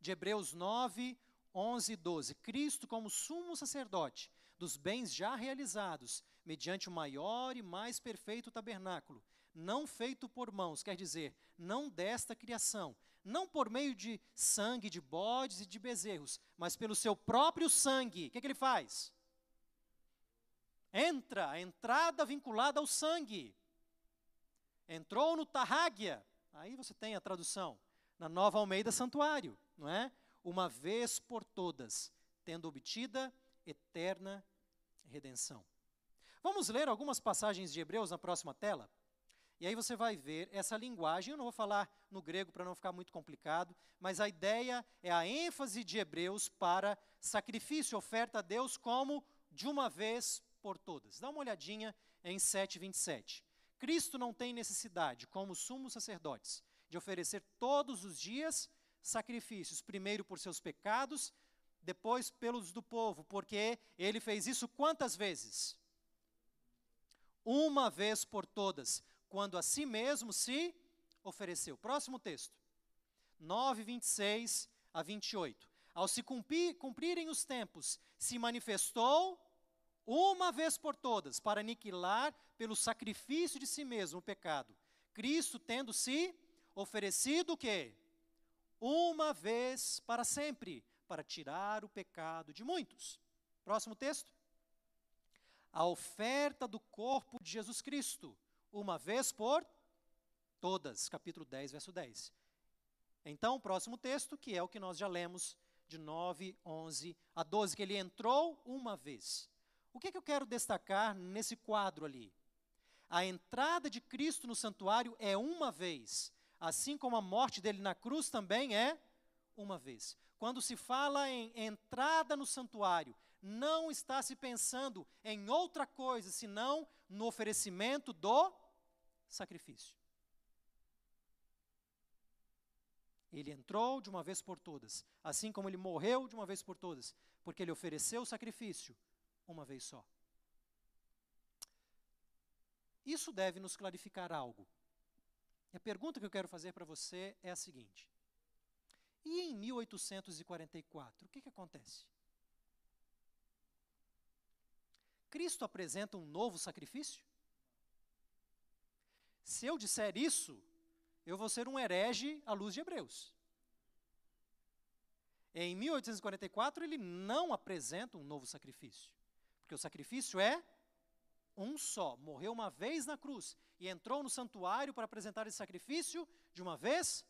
de Hebreus 9, 11 e 12. Cristo, como sumo sacerdote dos bens já realizados, mediante o maior e mais perfeito tabernáculo, não feito por mãos, quer dizer, não desta criação, não por meio de sangue de bodes e de bezerros, mas pelo seu próprio sangue. O que, é que ele faz? Entra, a entrada vinculada ao sangue. Entrou no Tarrágia, aí você tem a tradução, na Nova Almeida Santuário, não é? Uma vez por todas, tendo obtida eterna redenção. Vamos ler algumas passagens de Hebreus na próxima tela? E aí você vai ver essa linguagem, eu não vou falar no grego para não ficar muito complicado, mas a ideia é a ênfase de Hebreus para sacrifício, oferta a Deus como de uma vez por todas. Dá uma olhadinha em 7:27. Cristo não tem necessidade, como sumos sacerdotes, de oferecer todos os dias sacrifícios, primeiro por seus pecados, depois pelos do povo, porque ele fez isso quantas vezes? Uma vez por todas, quando a si mesmo se ofereceu. Próximo texto. 9, 26 a 28. Ao se cumprir, cumprirem os tempos, se manifestou uma vez por todas para aniquilar pelo sacrifício de si mesmo o pecado. Cristo tendo se oferecido o quê? Uma vez para sempre, para tirar o pecado de muitos. Próximo texto. A oferta do corpo de Jesus Cristo uma vez por todas. Capítulo 10, verso 10. Então, o próximo texto, que é o que nós já lemos, de 9, 11 a 12, que ele entrou uma vez. O que, é que eu quero destacar nesse quadro ali? A entrada de Cristo no santuário é uma vez, assim como a morte dele na cruz também é uma vez. Quando se fala em entrada no santuário, não está se pensando em outra coisa senão no oferecimento do sacrifício. Ele entrou de uma vez por todas, assim como ele morreu de uma vez por todas, porque ele ofereceu o sacrifício uma vez só. Isso deve nos clarificar algo. E a pergunta que eu quero fazer para você é a seguinte: e em 1844, o que, que acontece? Cristo apresenta um novo sacrifício? Se eu disser isso, eu vou ser um herege à luz de Hebreus. Em 1844, ele não apresenta um novo sacrifício, porque o sacrifício é um só. Morreu uma vez na cruz e entrou no santuário para apresentar esse sacrifício de uma vez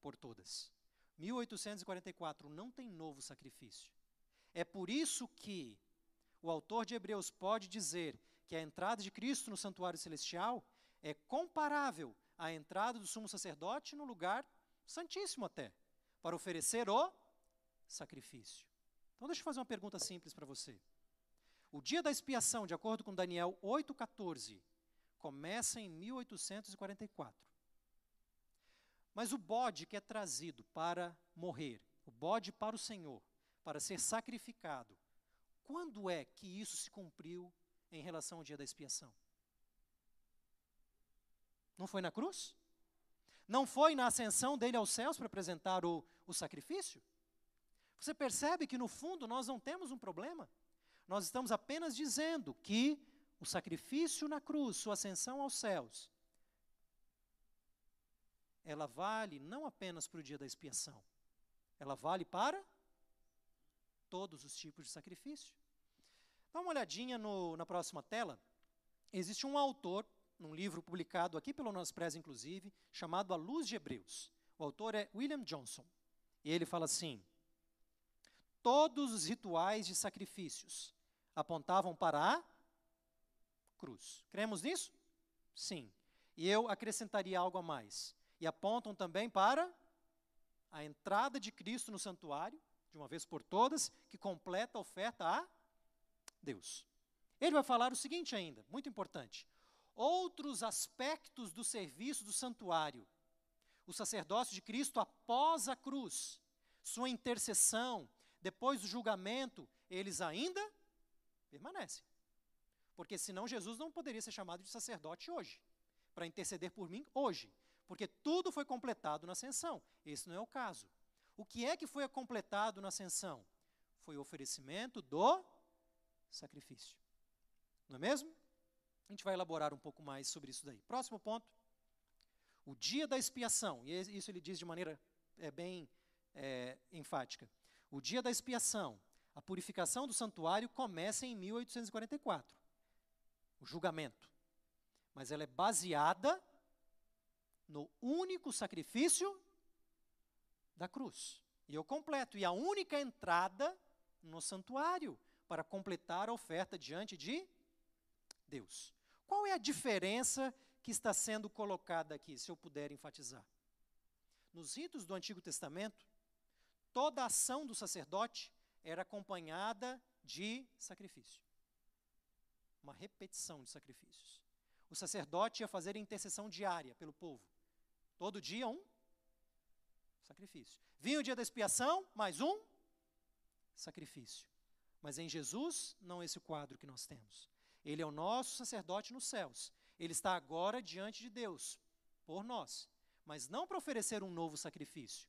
por todas. 1844 não tem novo sacrifício. É por isso que o autor de Hebreus pode dizer que a entrada de Cristo no santuário celestial é comparável à entrada do sumo sacerdote no lugar santíssimo até, para oferecer o sacrifício. Então deixa eu fazer uma pergunta simples para você. O dia da expiação, de acordo com Daniel 8,14, começa em 1844. Mas o bode que é trazido para morrer, o bode para o Senhor, para ser sacrificado, quando é que isso se cumpriu em relação ao dia da expiação? Não foi na cruz? Não foi na ascensão dele aos céus para apresentar o, o sacrifício? Você percebe que no fundo nós não temos um problema? Nós estamos apenas dizendo que o sacrifício na cruz, sua ascensão aos céus, ela vale não apenas para o dia da expiação, ela vale para todos os tipos de sacrifício. Dá uma olhadinha no, na próxima tela. Existe um autor num livro publicado aqui pelo nosso Press, inclusive, chamado A Luz de Hebreus. O autor é William Johnson. E ele fala assim: Todos os rituais de sacrifícios apontavam para a cruz. Cremos nisso? Sim. E eu acrescentaria algo a mais. E apontam também para a entrada de Cristo no santuário, de uma vez por todas, que completa a oferta a Deus. Ele vai falar o seguinte ainda, muito importante. Outros aspectos do serviço do santuário. O sacerdócio de Cristo após a cruz, sua intercessão, depois do julgamento, eles ainda permanecem. Porque senão Jesus não poderia ser chamado de sacerdote hoje, para interceder por mim hoje. Porque tudo foi completado na ascensão. Esse não é o caso. O que é que foi completado na ascensão? Foi o oferecimento do sacrifício. Não é mesmo? A gente vai elaborar um pouco mais sobre isso daí. Próximo ponto. O dia da expiação, e isso ele diz de maneira é, bem é, enfática. O dia da expiação, a purificação do santuário começa em 1844, o julgamento. Mas ela é baseada no único sacrifício da cruz. E eu completo. E a única entrada no santuário para completar a oferta diante de Deus. Qual é a diferença que está sendo colocada aqui, se eu puder enfatizar? Nos ritos do Antigo Testamento, toda a ação do sacerdote era acompanhada de sacrifício. Uma repetição de sacrifícios. O sacerdote ia fazer intercessão diária pelo povo. Todo dia um sacrifício. Vinha o dia da expiação, mais um sacrifício. Mas em Jesus, não é esse quadro que nós temos. Ele é o nosso sacerdote nos céus. Ele está agora diante de Deus, por nós. Mas não para oferecer um novo sacrifício,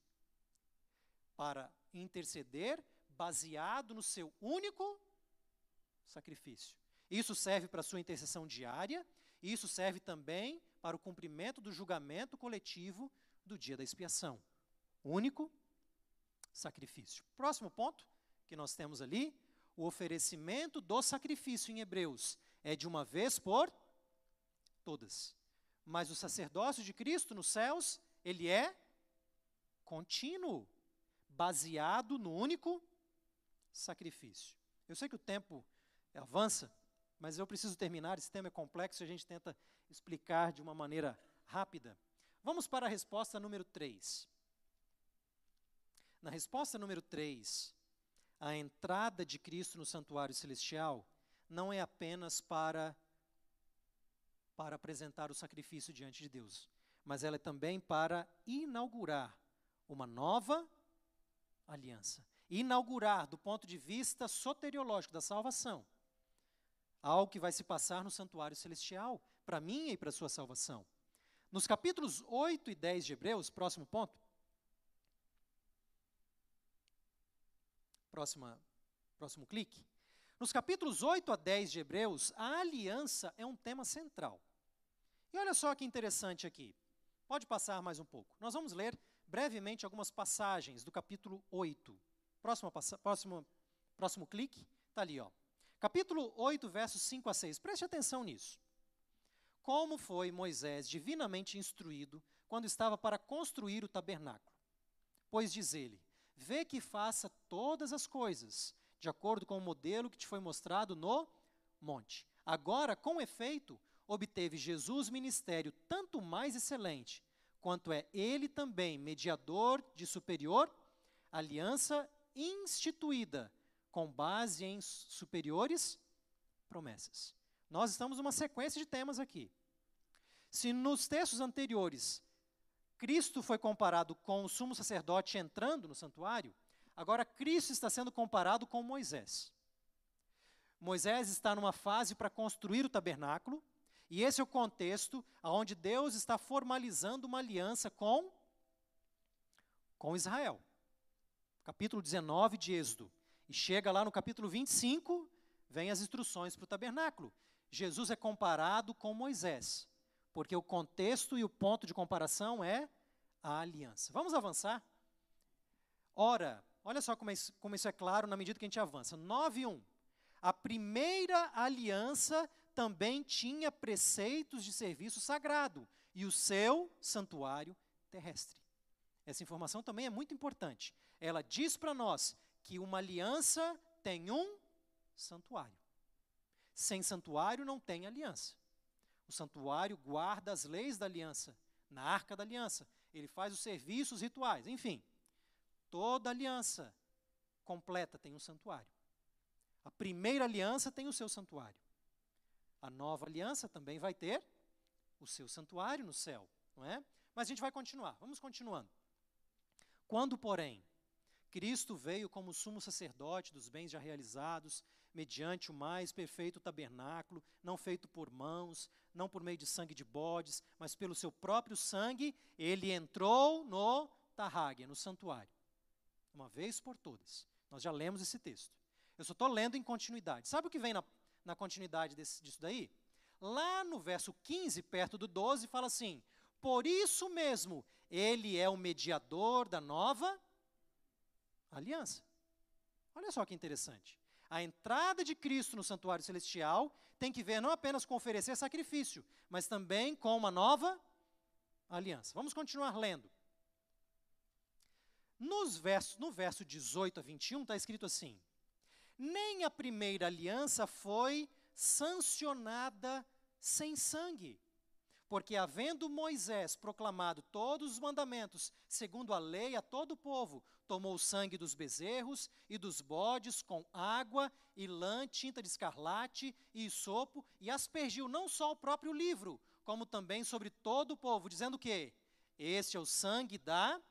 para interceder baseado no seu único sacrifício. Isso serve para a sua intercessão diária, e isso serve também para o cumprimento do julgamento coletivo do dia da expiação. Único sacrifício. Próximo ponto que nós temos ali, o oferecimento do sacrifício em Hebreus é de uma vez por todas. Mas o sacerdócio de Cristo nos céus, ele é contínuo, baseado no único sacrifício. Eu sei que o tempo avança, mas eu preciso terminar, esse tema é complexo e a gente tenta explicar de uma maneira rápida. Vamos para a resposta número 3. Na resposta número 3, a entrada de Cristo no santuário celestial não é apenas para para apresentar o sacrifício diante de Deus, mas ela é também para inaugurar uma nova aliança. Inaugurar, do ponto de vista soteriológico da salvação, algo que vai se passar no santuário celestial, para mim e para a sua salvação. Nos capítulos 8 e 10 de Hebreus, próximo ponto. Próxima, próximo clique. Nos capítulos 8 a 10 de Hebreus, a aliança é um tema central. E olha só que interessante aqui. Pode passar mais um pouco. Nós vamos ler brevemente algumas passagens do capítulo 8. Próximo, próximo, próximo clique, está ali, ó. Capítulo 8, versos 5 a 6. Preste atenção nisso. Como foi Moisés divinamente instruído quando estava para construir o tabernáculo? Pois diz ele: Vê que faça todas as coisas, de acordo com o modelo que te foi mostrado no monte. Agora, com efeito, obteve Jesus ministério tanto mais excelente, quanto é ele também mediador de superior aliança instituída com base em superiores promessas. Nós estamos numa sequência de temas aqui. Se nos textos anteriores Cristo foi comparado com o sumo sacerdote entrando no santuário, agora Cristo está sendo comparado com Moisés. Moisés está numa fase para construir o tabernáculo, e esse é o contexto onde Deus está formalizando uma aliança com, com Israel. Capítulo 19 de Êxodo. E chega lá no capítulo 25, vem as instruções para o tabernáculo. Jesus é comparado com Moisés, porque o contexto e o ponto de comparação é a aliança. Vamos avançar? Ora, olha só como, isso, como isso é claro na medida que a gente avança. 9.1. A primeira aliança também tinha preceitos de serviço sagrado e o seu santuário terrestre. Essa informação também é muito importante. Ela diz para nós que uma aliança tem um santuário. Sem santuário não tem aliança. O santuário guarda as leis da aliança, na arca da aliança. Ele faz os serviços rituais, enfim. Toda aliança completa tem um santuário. A primeira aliança tem o seu santuário. A nova aliança também vai ter o seu santuário no céu, não é? Mas a gente vai continuar. Vamos continuando. Quando, porém, Cristo veio como sumo sacerdote dos bens já realizados, mediante o mais perfeito tabernáculo, não feito por mãos, não por meio de sangue de bodes, mas pelo seu próprio sangue, ele entrou no Tarráguia, no santuário. Uma vez por todas. Nós já lemos esse texto. Eu só estou lendo em continuidade. Sabe o que vem na, na continuidade desse, disso daí? Lá no verso 15, perto do 12, fala assim: Por isso mesmo, ele é o mediador da nova. Olha só que interessante. A entrada de Cristo no santuário celestial tem que ver não apenas com oferecer sacrifício, mas também com uma nova aliança. Vamos continuar lendo. Nos versos, no verso 18 a 21 está escrito assim: Nem a primeira aliança foi sancionada sem sangue. Porque, havendo Moisés proclamado todos os mandamentos, segundo a lei a todo o povo, tomou o sangue dos bezerros e dos bodes com água e lã, tinta de escarlate e sopo, e aspergiu não só o próprio livro, como também sobre todo o povo, dizendo que este é o sangue da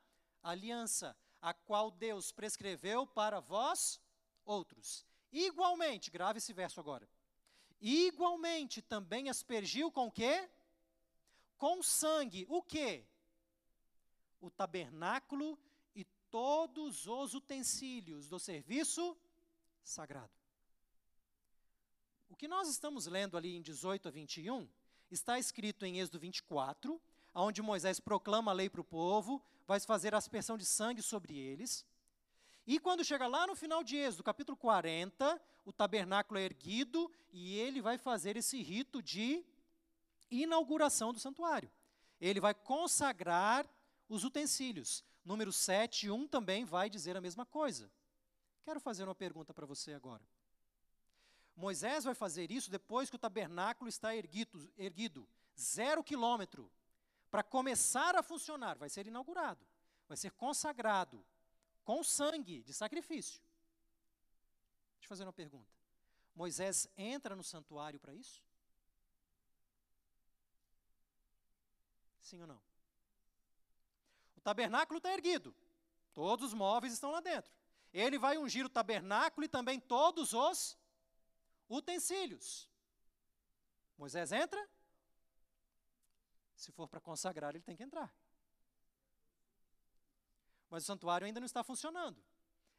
aliança, a qual Deus prescreveu para vós outros. Igualmente, grave esse verso agora. Igualmente também aspergiu com o quê? Com sangue. O quê? O tabernáculo todos os utensílios do serviço sagrado. O que nós estamos lendo ali em 18 a 21 está escrito em Êxodo 24, onde Moisés proclama a lei para o povo, vai fazer a aspersão de sangue sobre eles. E quando chega lá no final de Êxodo, capítulo 40, o tabernáculo é erguido e ele vai fazer esse rito de inauguração do santuário. Ele vai consagrar os utensílios. Número 7, 1 também vai dizer a mesma coisa. Quero fazer uma pergunta para você agora. Moisés vai fazer isso depois que o tabernáculo está erguido, erguido zero quilômetro, para começar a funcionar. Vai ser inaugurado, vai ser consagrado, com sangue de sacrifício. Deixa eu fazer uma pergunta. Moisés entra no santuário para isso? Sim ou não? O tabernáculo está erguido. Todos os móveis estão lá dentro. Ele vai ungir o tabernáculo e também todos os utensílios. Moisés entra? Se for para consagrar, ele tem que entrar. Mas o santuário ainda não está funcionando.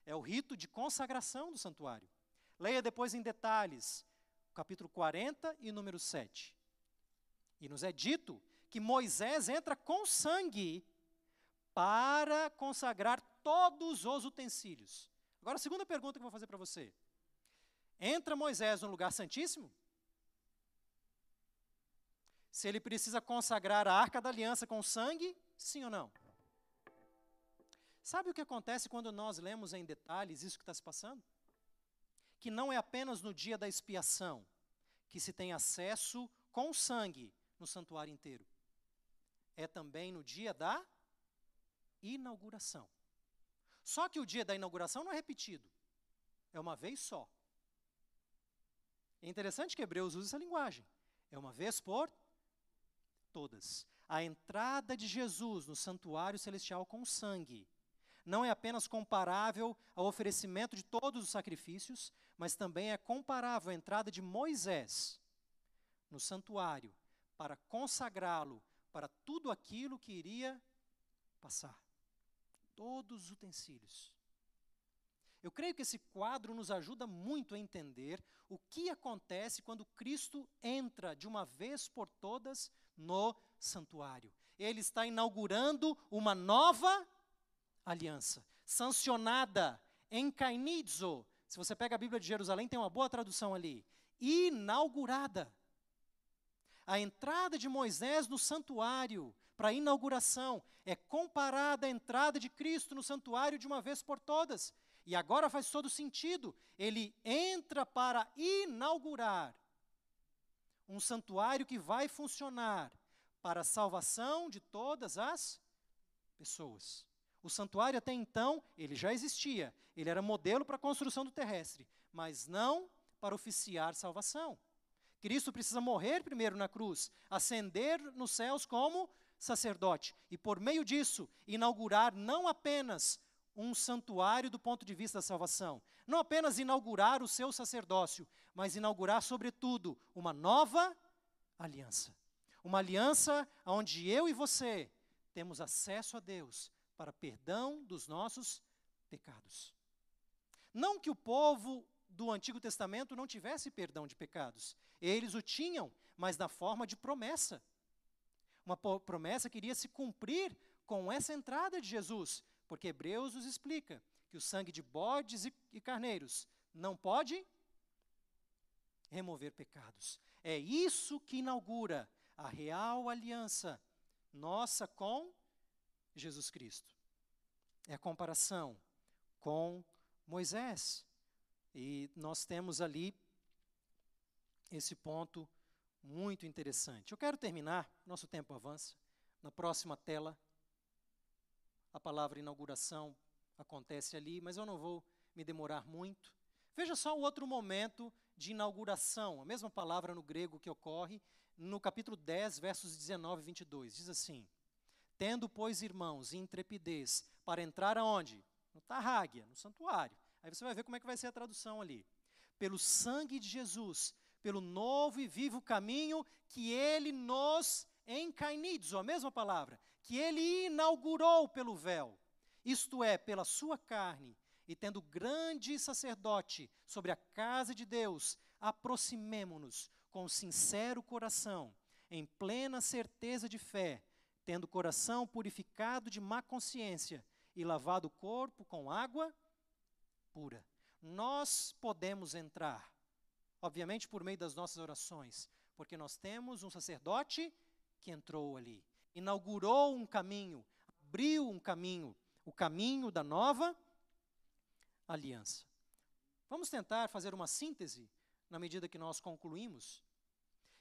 É o rito de consagração do santuário. Leia depois em detalhes, capítulo 40 e número 7. E nos é dito que Moisés entra com sangue para consagrar todos os utensílios. Agora, a segunda pergunta que eu vou fazer para você: entra Moisés no lugar santíssimo? Se ele precisa consagrar a arca da aliança com sangue, sim ou não? Sabe o que acontece quando nós lemos em detalhes isso que está se passando? Que não é apenas no dia da expiação que se tem acesso com sangue no santuário inteiro. É também no dia da inauguração. Só que o dia da inauguração não é repetido, é uma vez só. É interessante que Hebreus usa essa linguagem. É uma vez por todas. A entrada de Jesus no santuário celestial com sangue não é apenas comparável ao oferecimento de todos os sacrifícios, mas também é comparável à entrada de Moisés no santuário para consagrá-lo para tudo aquilo que iria passar todos os utensílios. Eu creio que esse quadro nos ajuda muito a entender o que acontece quando Cristo entra de uma vez por todas no santuário. Ele está inaugurando uma nova aliança, sancionada em Cainidzo. Se você pega a Bíblia de Jerusalém, tem uma boa tradução ali. Inaugurada. A entrada de Moisés no santuário para a inauguração, é comparada à entrada de Cristo no santuário de uma vez por todas. E agora faz todo sentido. Ele entra para inaugurar um santuário que vai funcionar para a salvação de todas as pessoas. O santuário até então, ele já existia, ele era modelo para a construção do terrestre, mas não para oficiar salvação. Cristo precisa morrer primeiro na cruz, ascender nos céus como sacerdote, e por meio disso, inaugurar não apenas um santuário do ponto de vista da salvação, não apenas inaugurar o seu sacerdócio, mas inaugurar, sobretudo, uma nova aliança. Uma aliança onde eu e você temos acesso a Deus para perdão dos nossos pecados. Não que o povo do Antigo Testamento não tivesse perdão de pecados. Eles o tinham, mas na forma de promessa. Uma promessa que iria se cumprir com essa entrada de Jesus, porque Hebreus nos explica que o sangue de bodes e, e carneiros não pode remover pecados. É isso que inaugura a real aliança nossa com Jesus Cristo. É a comparação com Moisés. E nós temos ali esse ponto muito interessante. Eu quero terminar, nosso tempo avança. Na próxima tela, a palavra inauguração acontece ali, mas eu não vou me demorar muito. Veja só o outro momento de inauguração, a mesma palavra no grego que ocorre no capítulo 10, versos 19 e 22. Diz assim: Tendo, pois, irmãos, intrepidez para entrar aonde? No Tarráguia, no santuário. Aí você vai ver como é que vai ser a tradução ali. Pelo sangue de Jesus, pelo novo e vivo caminho que ele nos encainidos, a mesma palavra, que ele inaugurou pelo véu, isto é, pela sua carne, e tendo grande sacerdote sobre a casa de Deus, aproximemo-nos com sincero coração, em plena certeza de fé, tendo o coração purificado de má consciência e lavado o corpo com água pura. Nós podemos entrar, obviamente por meio das nossas orações, porque nós temos um sacerdote que entrou ali, inaugurou um caminho, abriu um caminho, o caminho da nova aliança. Vamos tentar fazer uma síntese na medida que nós concluímos.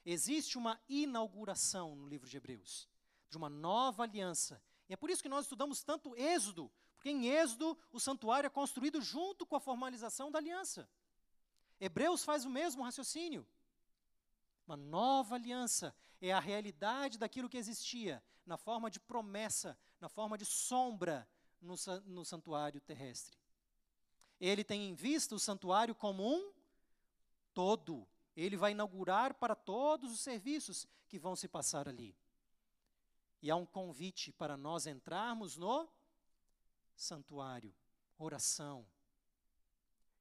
Existe uma inauguração no livro de Hebreus, de uma nova aliança. E é por isso que nós estudamos tanto Êxodo, porque em Êxodo o santuário é construído junto com a formalização da aliança. Hebreus faz o mesmo raciocínio. Uma nova aliança é a realidade daquilo que existia, na forma de promessa, na forma de sombra no, no santuário terrestre. Ele tem em vista o santuário como um todo. Ele vai inaugurar para todos os serviços que vão se passar ali. E há um convite para nós entrarmos no santuário, oração.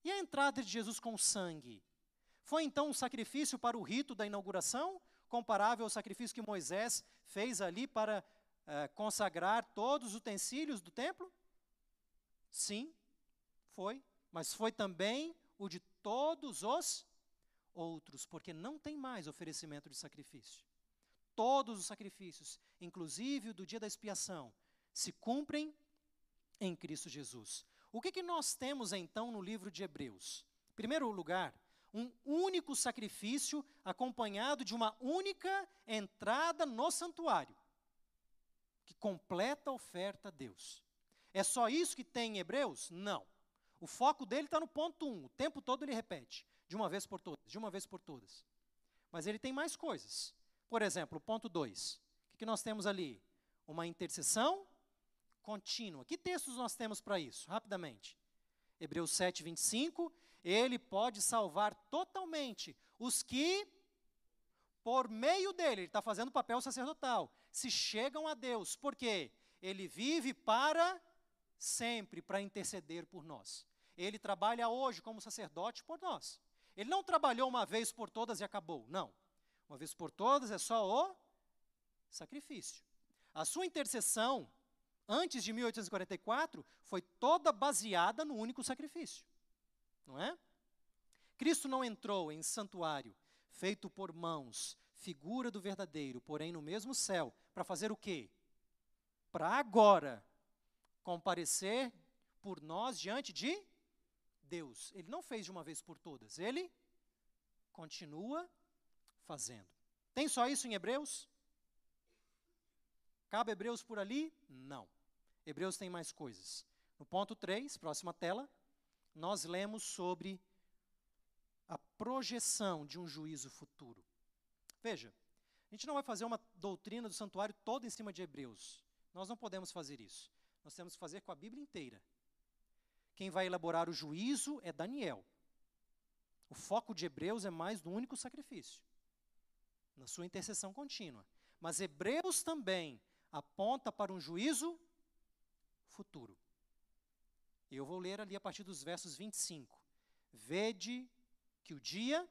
E a entrada de Jesus com sangue? Foi então um sacrifício para o rito da inauguração, comparável ao sacrifício que Moisés fez ali para eh, consagrar todos os utensílios do templo? Sim, foi. Mas foi também o de todos os outros, porque não tem mais oferecimento de sacrifício. Todos os sacrifícios, inclusive o do dia da expiação, se cumprem em Cristo Jesus. O que, que nós temos então no livro de Hebreus? Em primeiro lugar, um único sacrifício acompanhado de uma única entrada no santuário, que completa a oferta a Deus. É só isso que tem em Hebreus? Não. O foco dele está no ponto 1, um. o tempo todo ele repete, de uma vez por todas, de uma vez por todas. Mas ele tem mais coisas. Por exemplo, o ponto 2. O que nós temos ali? Uma intercessão contínua. Que textos nós temos para isso? Rapidamente. Hebreus 7, 25, ele pode salvar totalmente os que, por meio dele, ele está fazendo papel sacerdotal, se chegam a Deus. Por quê? Ele vive para sempre para interceder por nós. Ele trabalha hoje como sacerdote por nós. Ele não trabalhou uma vez por todas e acabou. Não. Uma vez por todas é só o sacrifício. A sua intercessão antes de 1844, foi toda baseada no único sacrifício. Não é? Cristo não entrou em santuário feito por mãos, figura do verdadeiro, porém no mesmo céu, para fazer o quê? Para agora comparecer por nós diante de Deus. Ele não fez de uma vez por todas, ele continua fazendo. Tem só isso em Hebreus? Cabe Hebreus por ali? Não. Hebreus tem mais coisas. No ponto 3, próxima tela, nós lemos sobre a projeção de um juízo futuro. Veja, a gente não vai fazer uma doutrina do santuário toda em cima de Hebreus. Nós não podemos fazer isso. Nós temos que fazer com a Bíblia inteira. Quem vai elaborar o juízo é Daniel. O foco de Hebreus é mais no único sacrifício, na sua intercessão contínua. Mas Hebreus também aponta para um juízo futuro. Eu vou ler ali a partir dos versos 25. Vede que o dia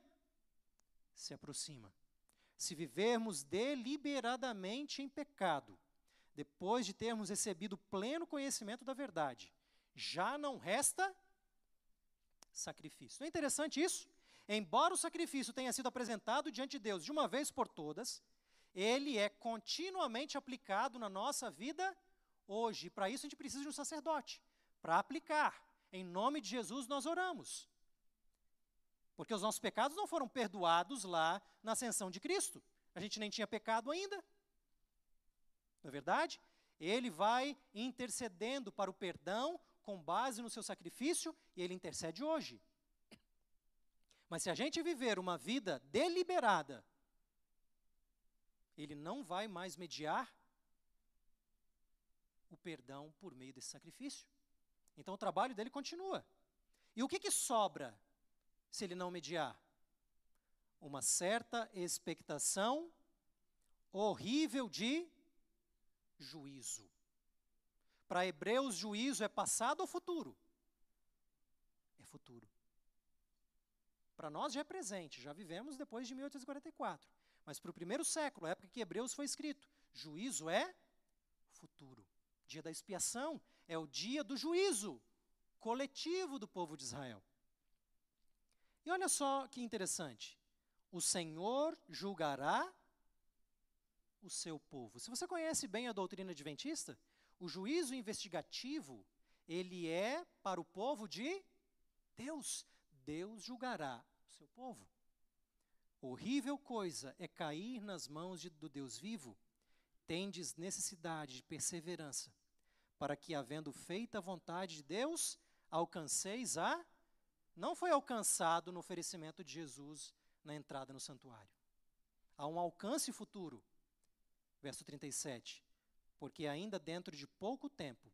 se aproxima. Se vivermos deliberadamente em pecado, depois de termos recebido pleno conhecimento da verdade, já não resta sacrifício. Não é interessante isso? Embora o sacrifício tenha sido apresentado diante de Deus de uma vez por todas, ele é continuamente aplicado na nossa vida hoje. Para isso a gente precisa de um sacerdote para aplicar. Em nome de Jesus nós oramos. Porque os nossos pecados não foram perdoados lá na ascensão de Cristo. A gente nem tinha pecado ainda. Não é verdade? Ele vai intercedendo para o perdão com base no seu sacrifício e ele intercede hoje. Mas se a gente viver uma vida deliberada, ele não vai mais mediar o perdão por meio desse sacrifício. Então o trabalho dele continua. E o que, que sobra se ele não mediar? Uma certa expectação horrível de juízo. Para Hebreus, juízo é passado ou futuro? É futuro. Para nós já é presente, já vivemos depois de 1844. Mas para o primeiro século, a época que Hebreus foi escrito, juízo é futuro. Dia da expiação é o dia do juízo coletivo do povo de Israel. E olha só que interessante. O Senhor julgará o seu povo. Se você conhece bem a doutrina adventista, o juízo investigativo, ele é para o povo de Deus. Deus julgará o seu povo. Horrível coisa é cair nas mãos de, do Deus vivo. Tendes necessidade de perseverança, para que, havendo feita a vontade de Deus, alcanceis a. Não foi alcançado no oferecimento de Jesus na entrada no santuário. Há um alcance futuro. Verso 37. Porque ainda dentro de pouco tempo,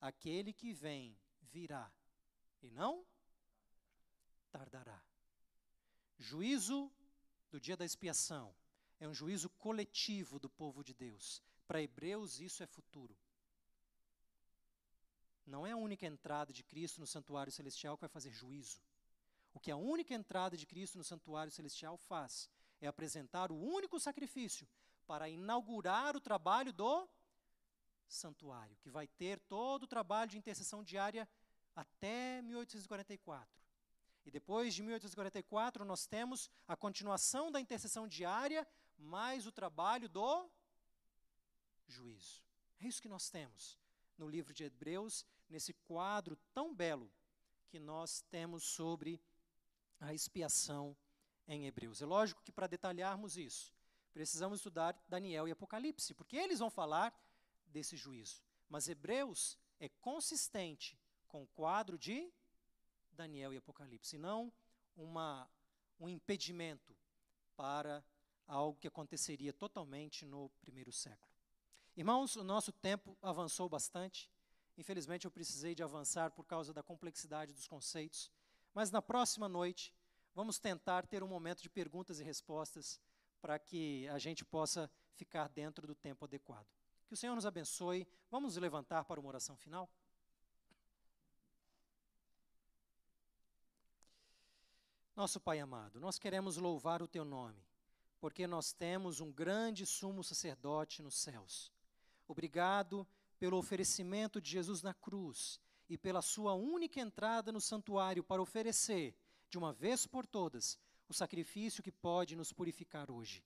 aquele que vem virá, e não tardará. Juízo do dia da expiação é um juízo coletivo do povo de Deus. Para Hebreus, isso é futuro. Não é a única entrada de Cristo no santuário celestial que vai fazer juízo. O que a única entrada de Cristo no santuário celestial faz é apresentar o único sacrifício para inaugurar o trabalho do santuário, que vai ter todo o trabalho de intercessão diária até 1844. E depois de 1844, nós temos a continuação da intercessão diária, mais o trabalho do juízo. É isso que nós temos no livro de Hebreus, nesse quadro tão belo que nós temos sobre a expiação em Hebreus. É lógico que para detalharmos isso, precisamos estudar Daniel e Apocalipse, porque eles vão falar desse juízo. Mas Hebreus é consistente com o quadro de Daniel e Apocalipse, e não uma, um impedimento para algo que aconteceria totalmente no primeiro século. Irmãos, o nosso tempo avançou bastante. Infelizmente, eu precisei de avançar por causa da complexidade dos conceitos. Mas na próxima noite, vamos tentar ter um momento de perguntas e respostas para que a gente possa ficar dentro do tempo adequado. Que o Senhor nos abençoe. Vamos nos levantar para uma oração final? Nosso Pai amado, nós queremos louvar o Teu nome, porque nós temos um grande sumo sacerdote nos céus Obrigado pelo oferecimento de Jesus na cruz e pela sua única entrada no santuário para oferecer, de uma vez por todas, o sacrifício que pode nos purificar hoje.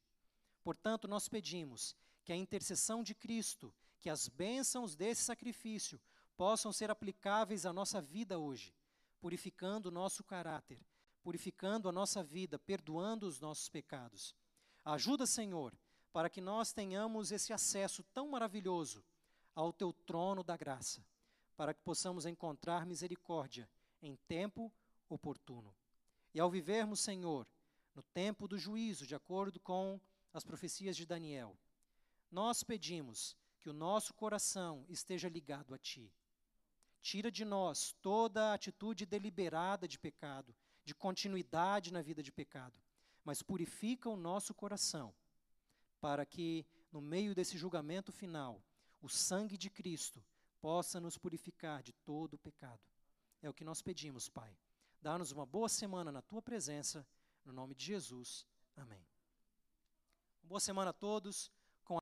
Portanto, nós pedimos que a intercessão de Cristo, que as bênçãos desse sacrifício possam ser aplicáveis à nossa vida hoje, purificando o nosso caráter, purificando a nossa vida, perdoando os nossos pecados. Ajuda, Senhor, para que nós tenhamos esse acesso tão maravilhoso ao teu trono da graça, para que possamos encontrar misericórdia em tempo oportuno. E ao vivermos, Senhor, no tempo do juízo, de acordo com as profecias de Daniel, nós pedimos que o nosso coração esteja ligado a Ti. Tira de nós toda atitude deliberada de pecado, de continuidade na vida de pecado, mas purifica o nosso coração, para que, no meio desse julgamento final, o sangue de Cristo possa nos purificar de todo o pecado. É o que nós pedimos, Pai. Dá-nos uma boa semana na tua presença, no nome de Jesus. Amém. Boa semana a todos.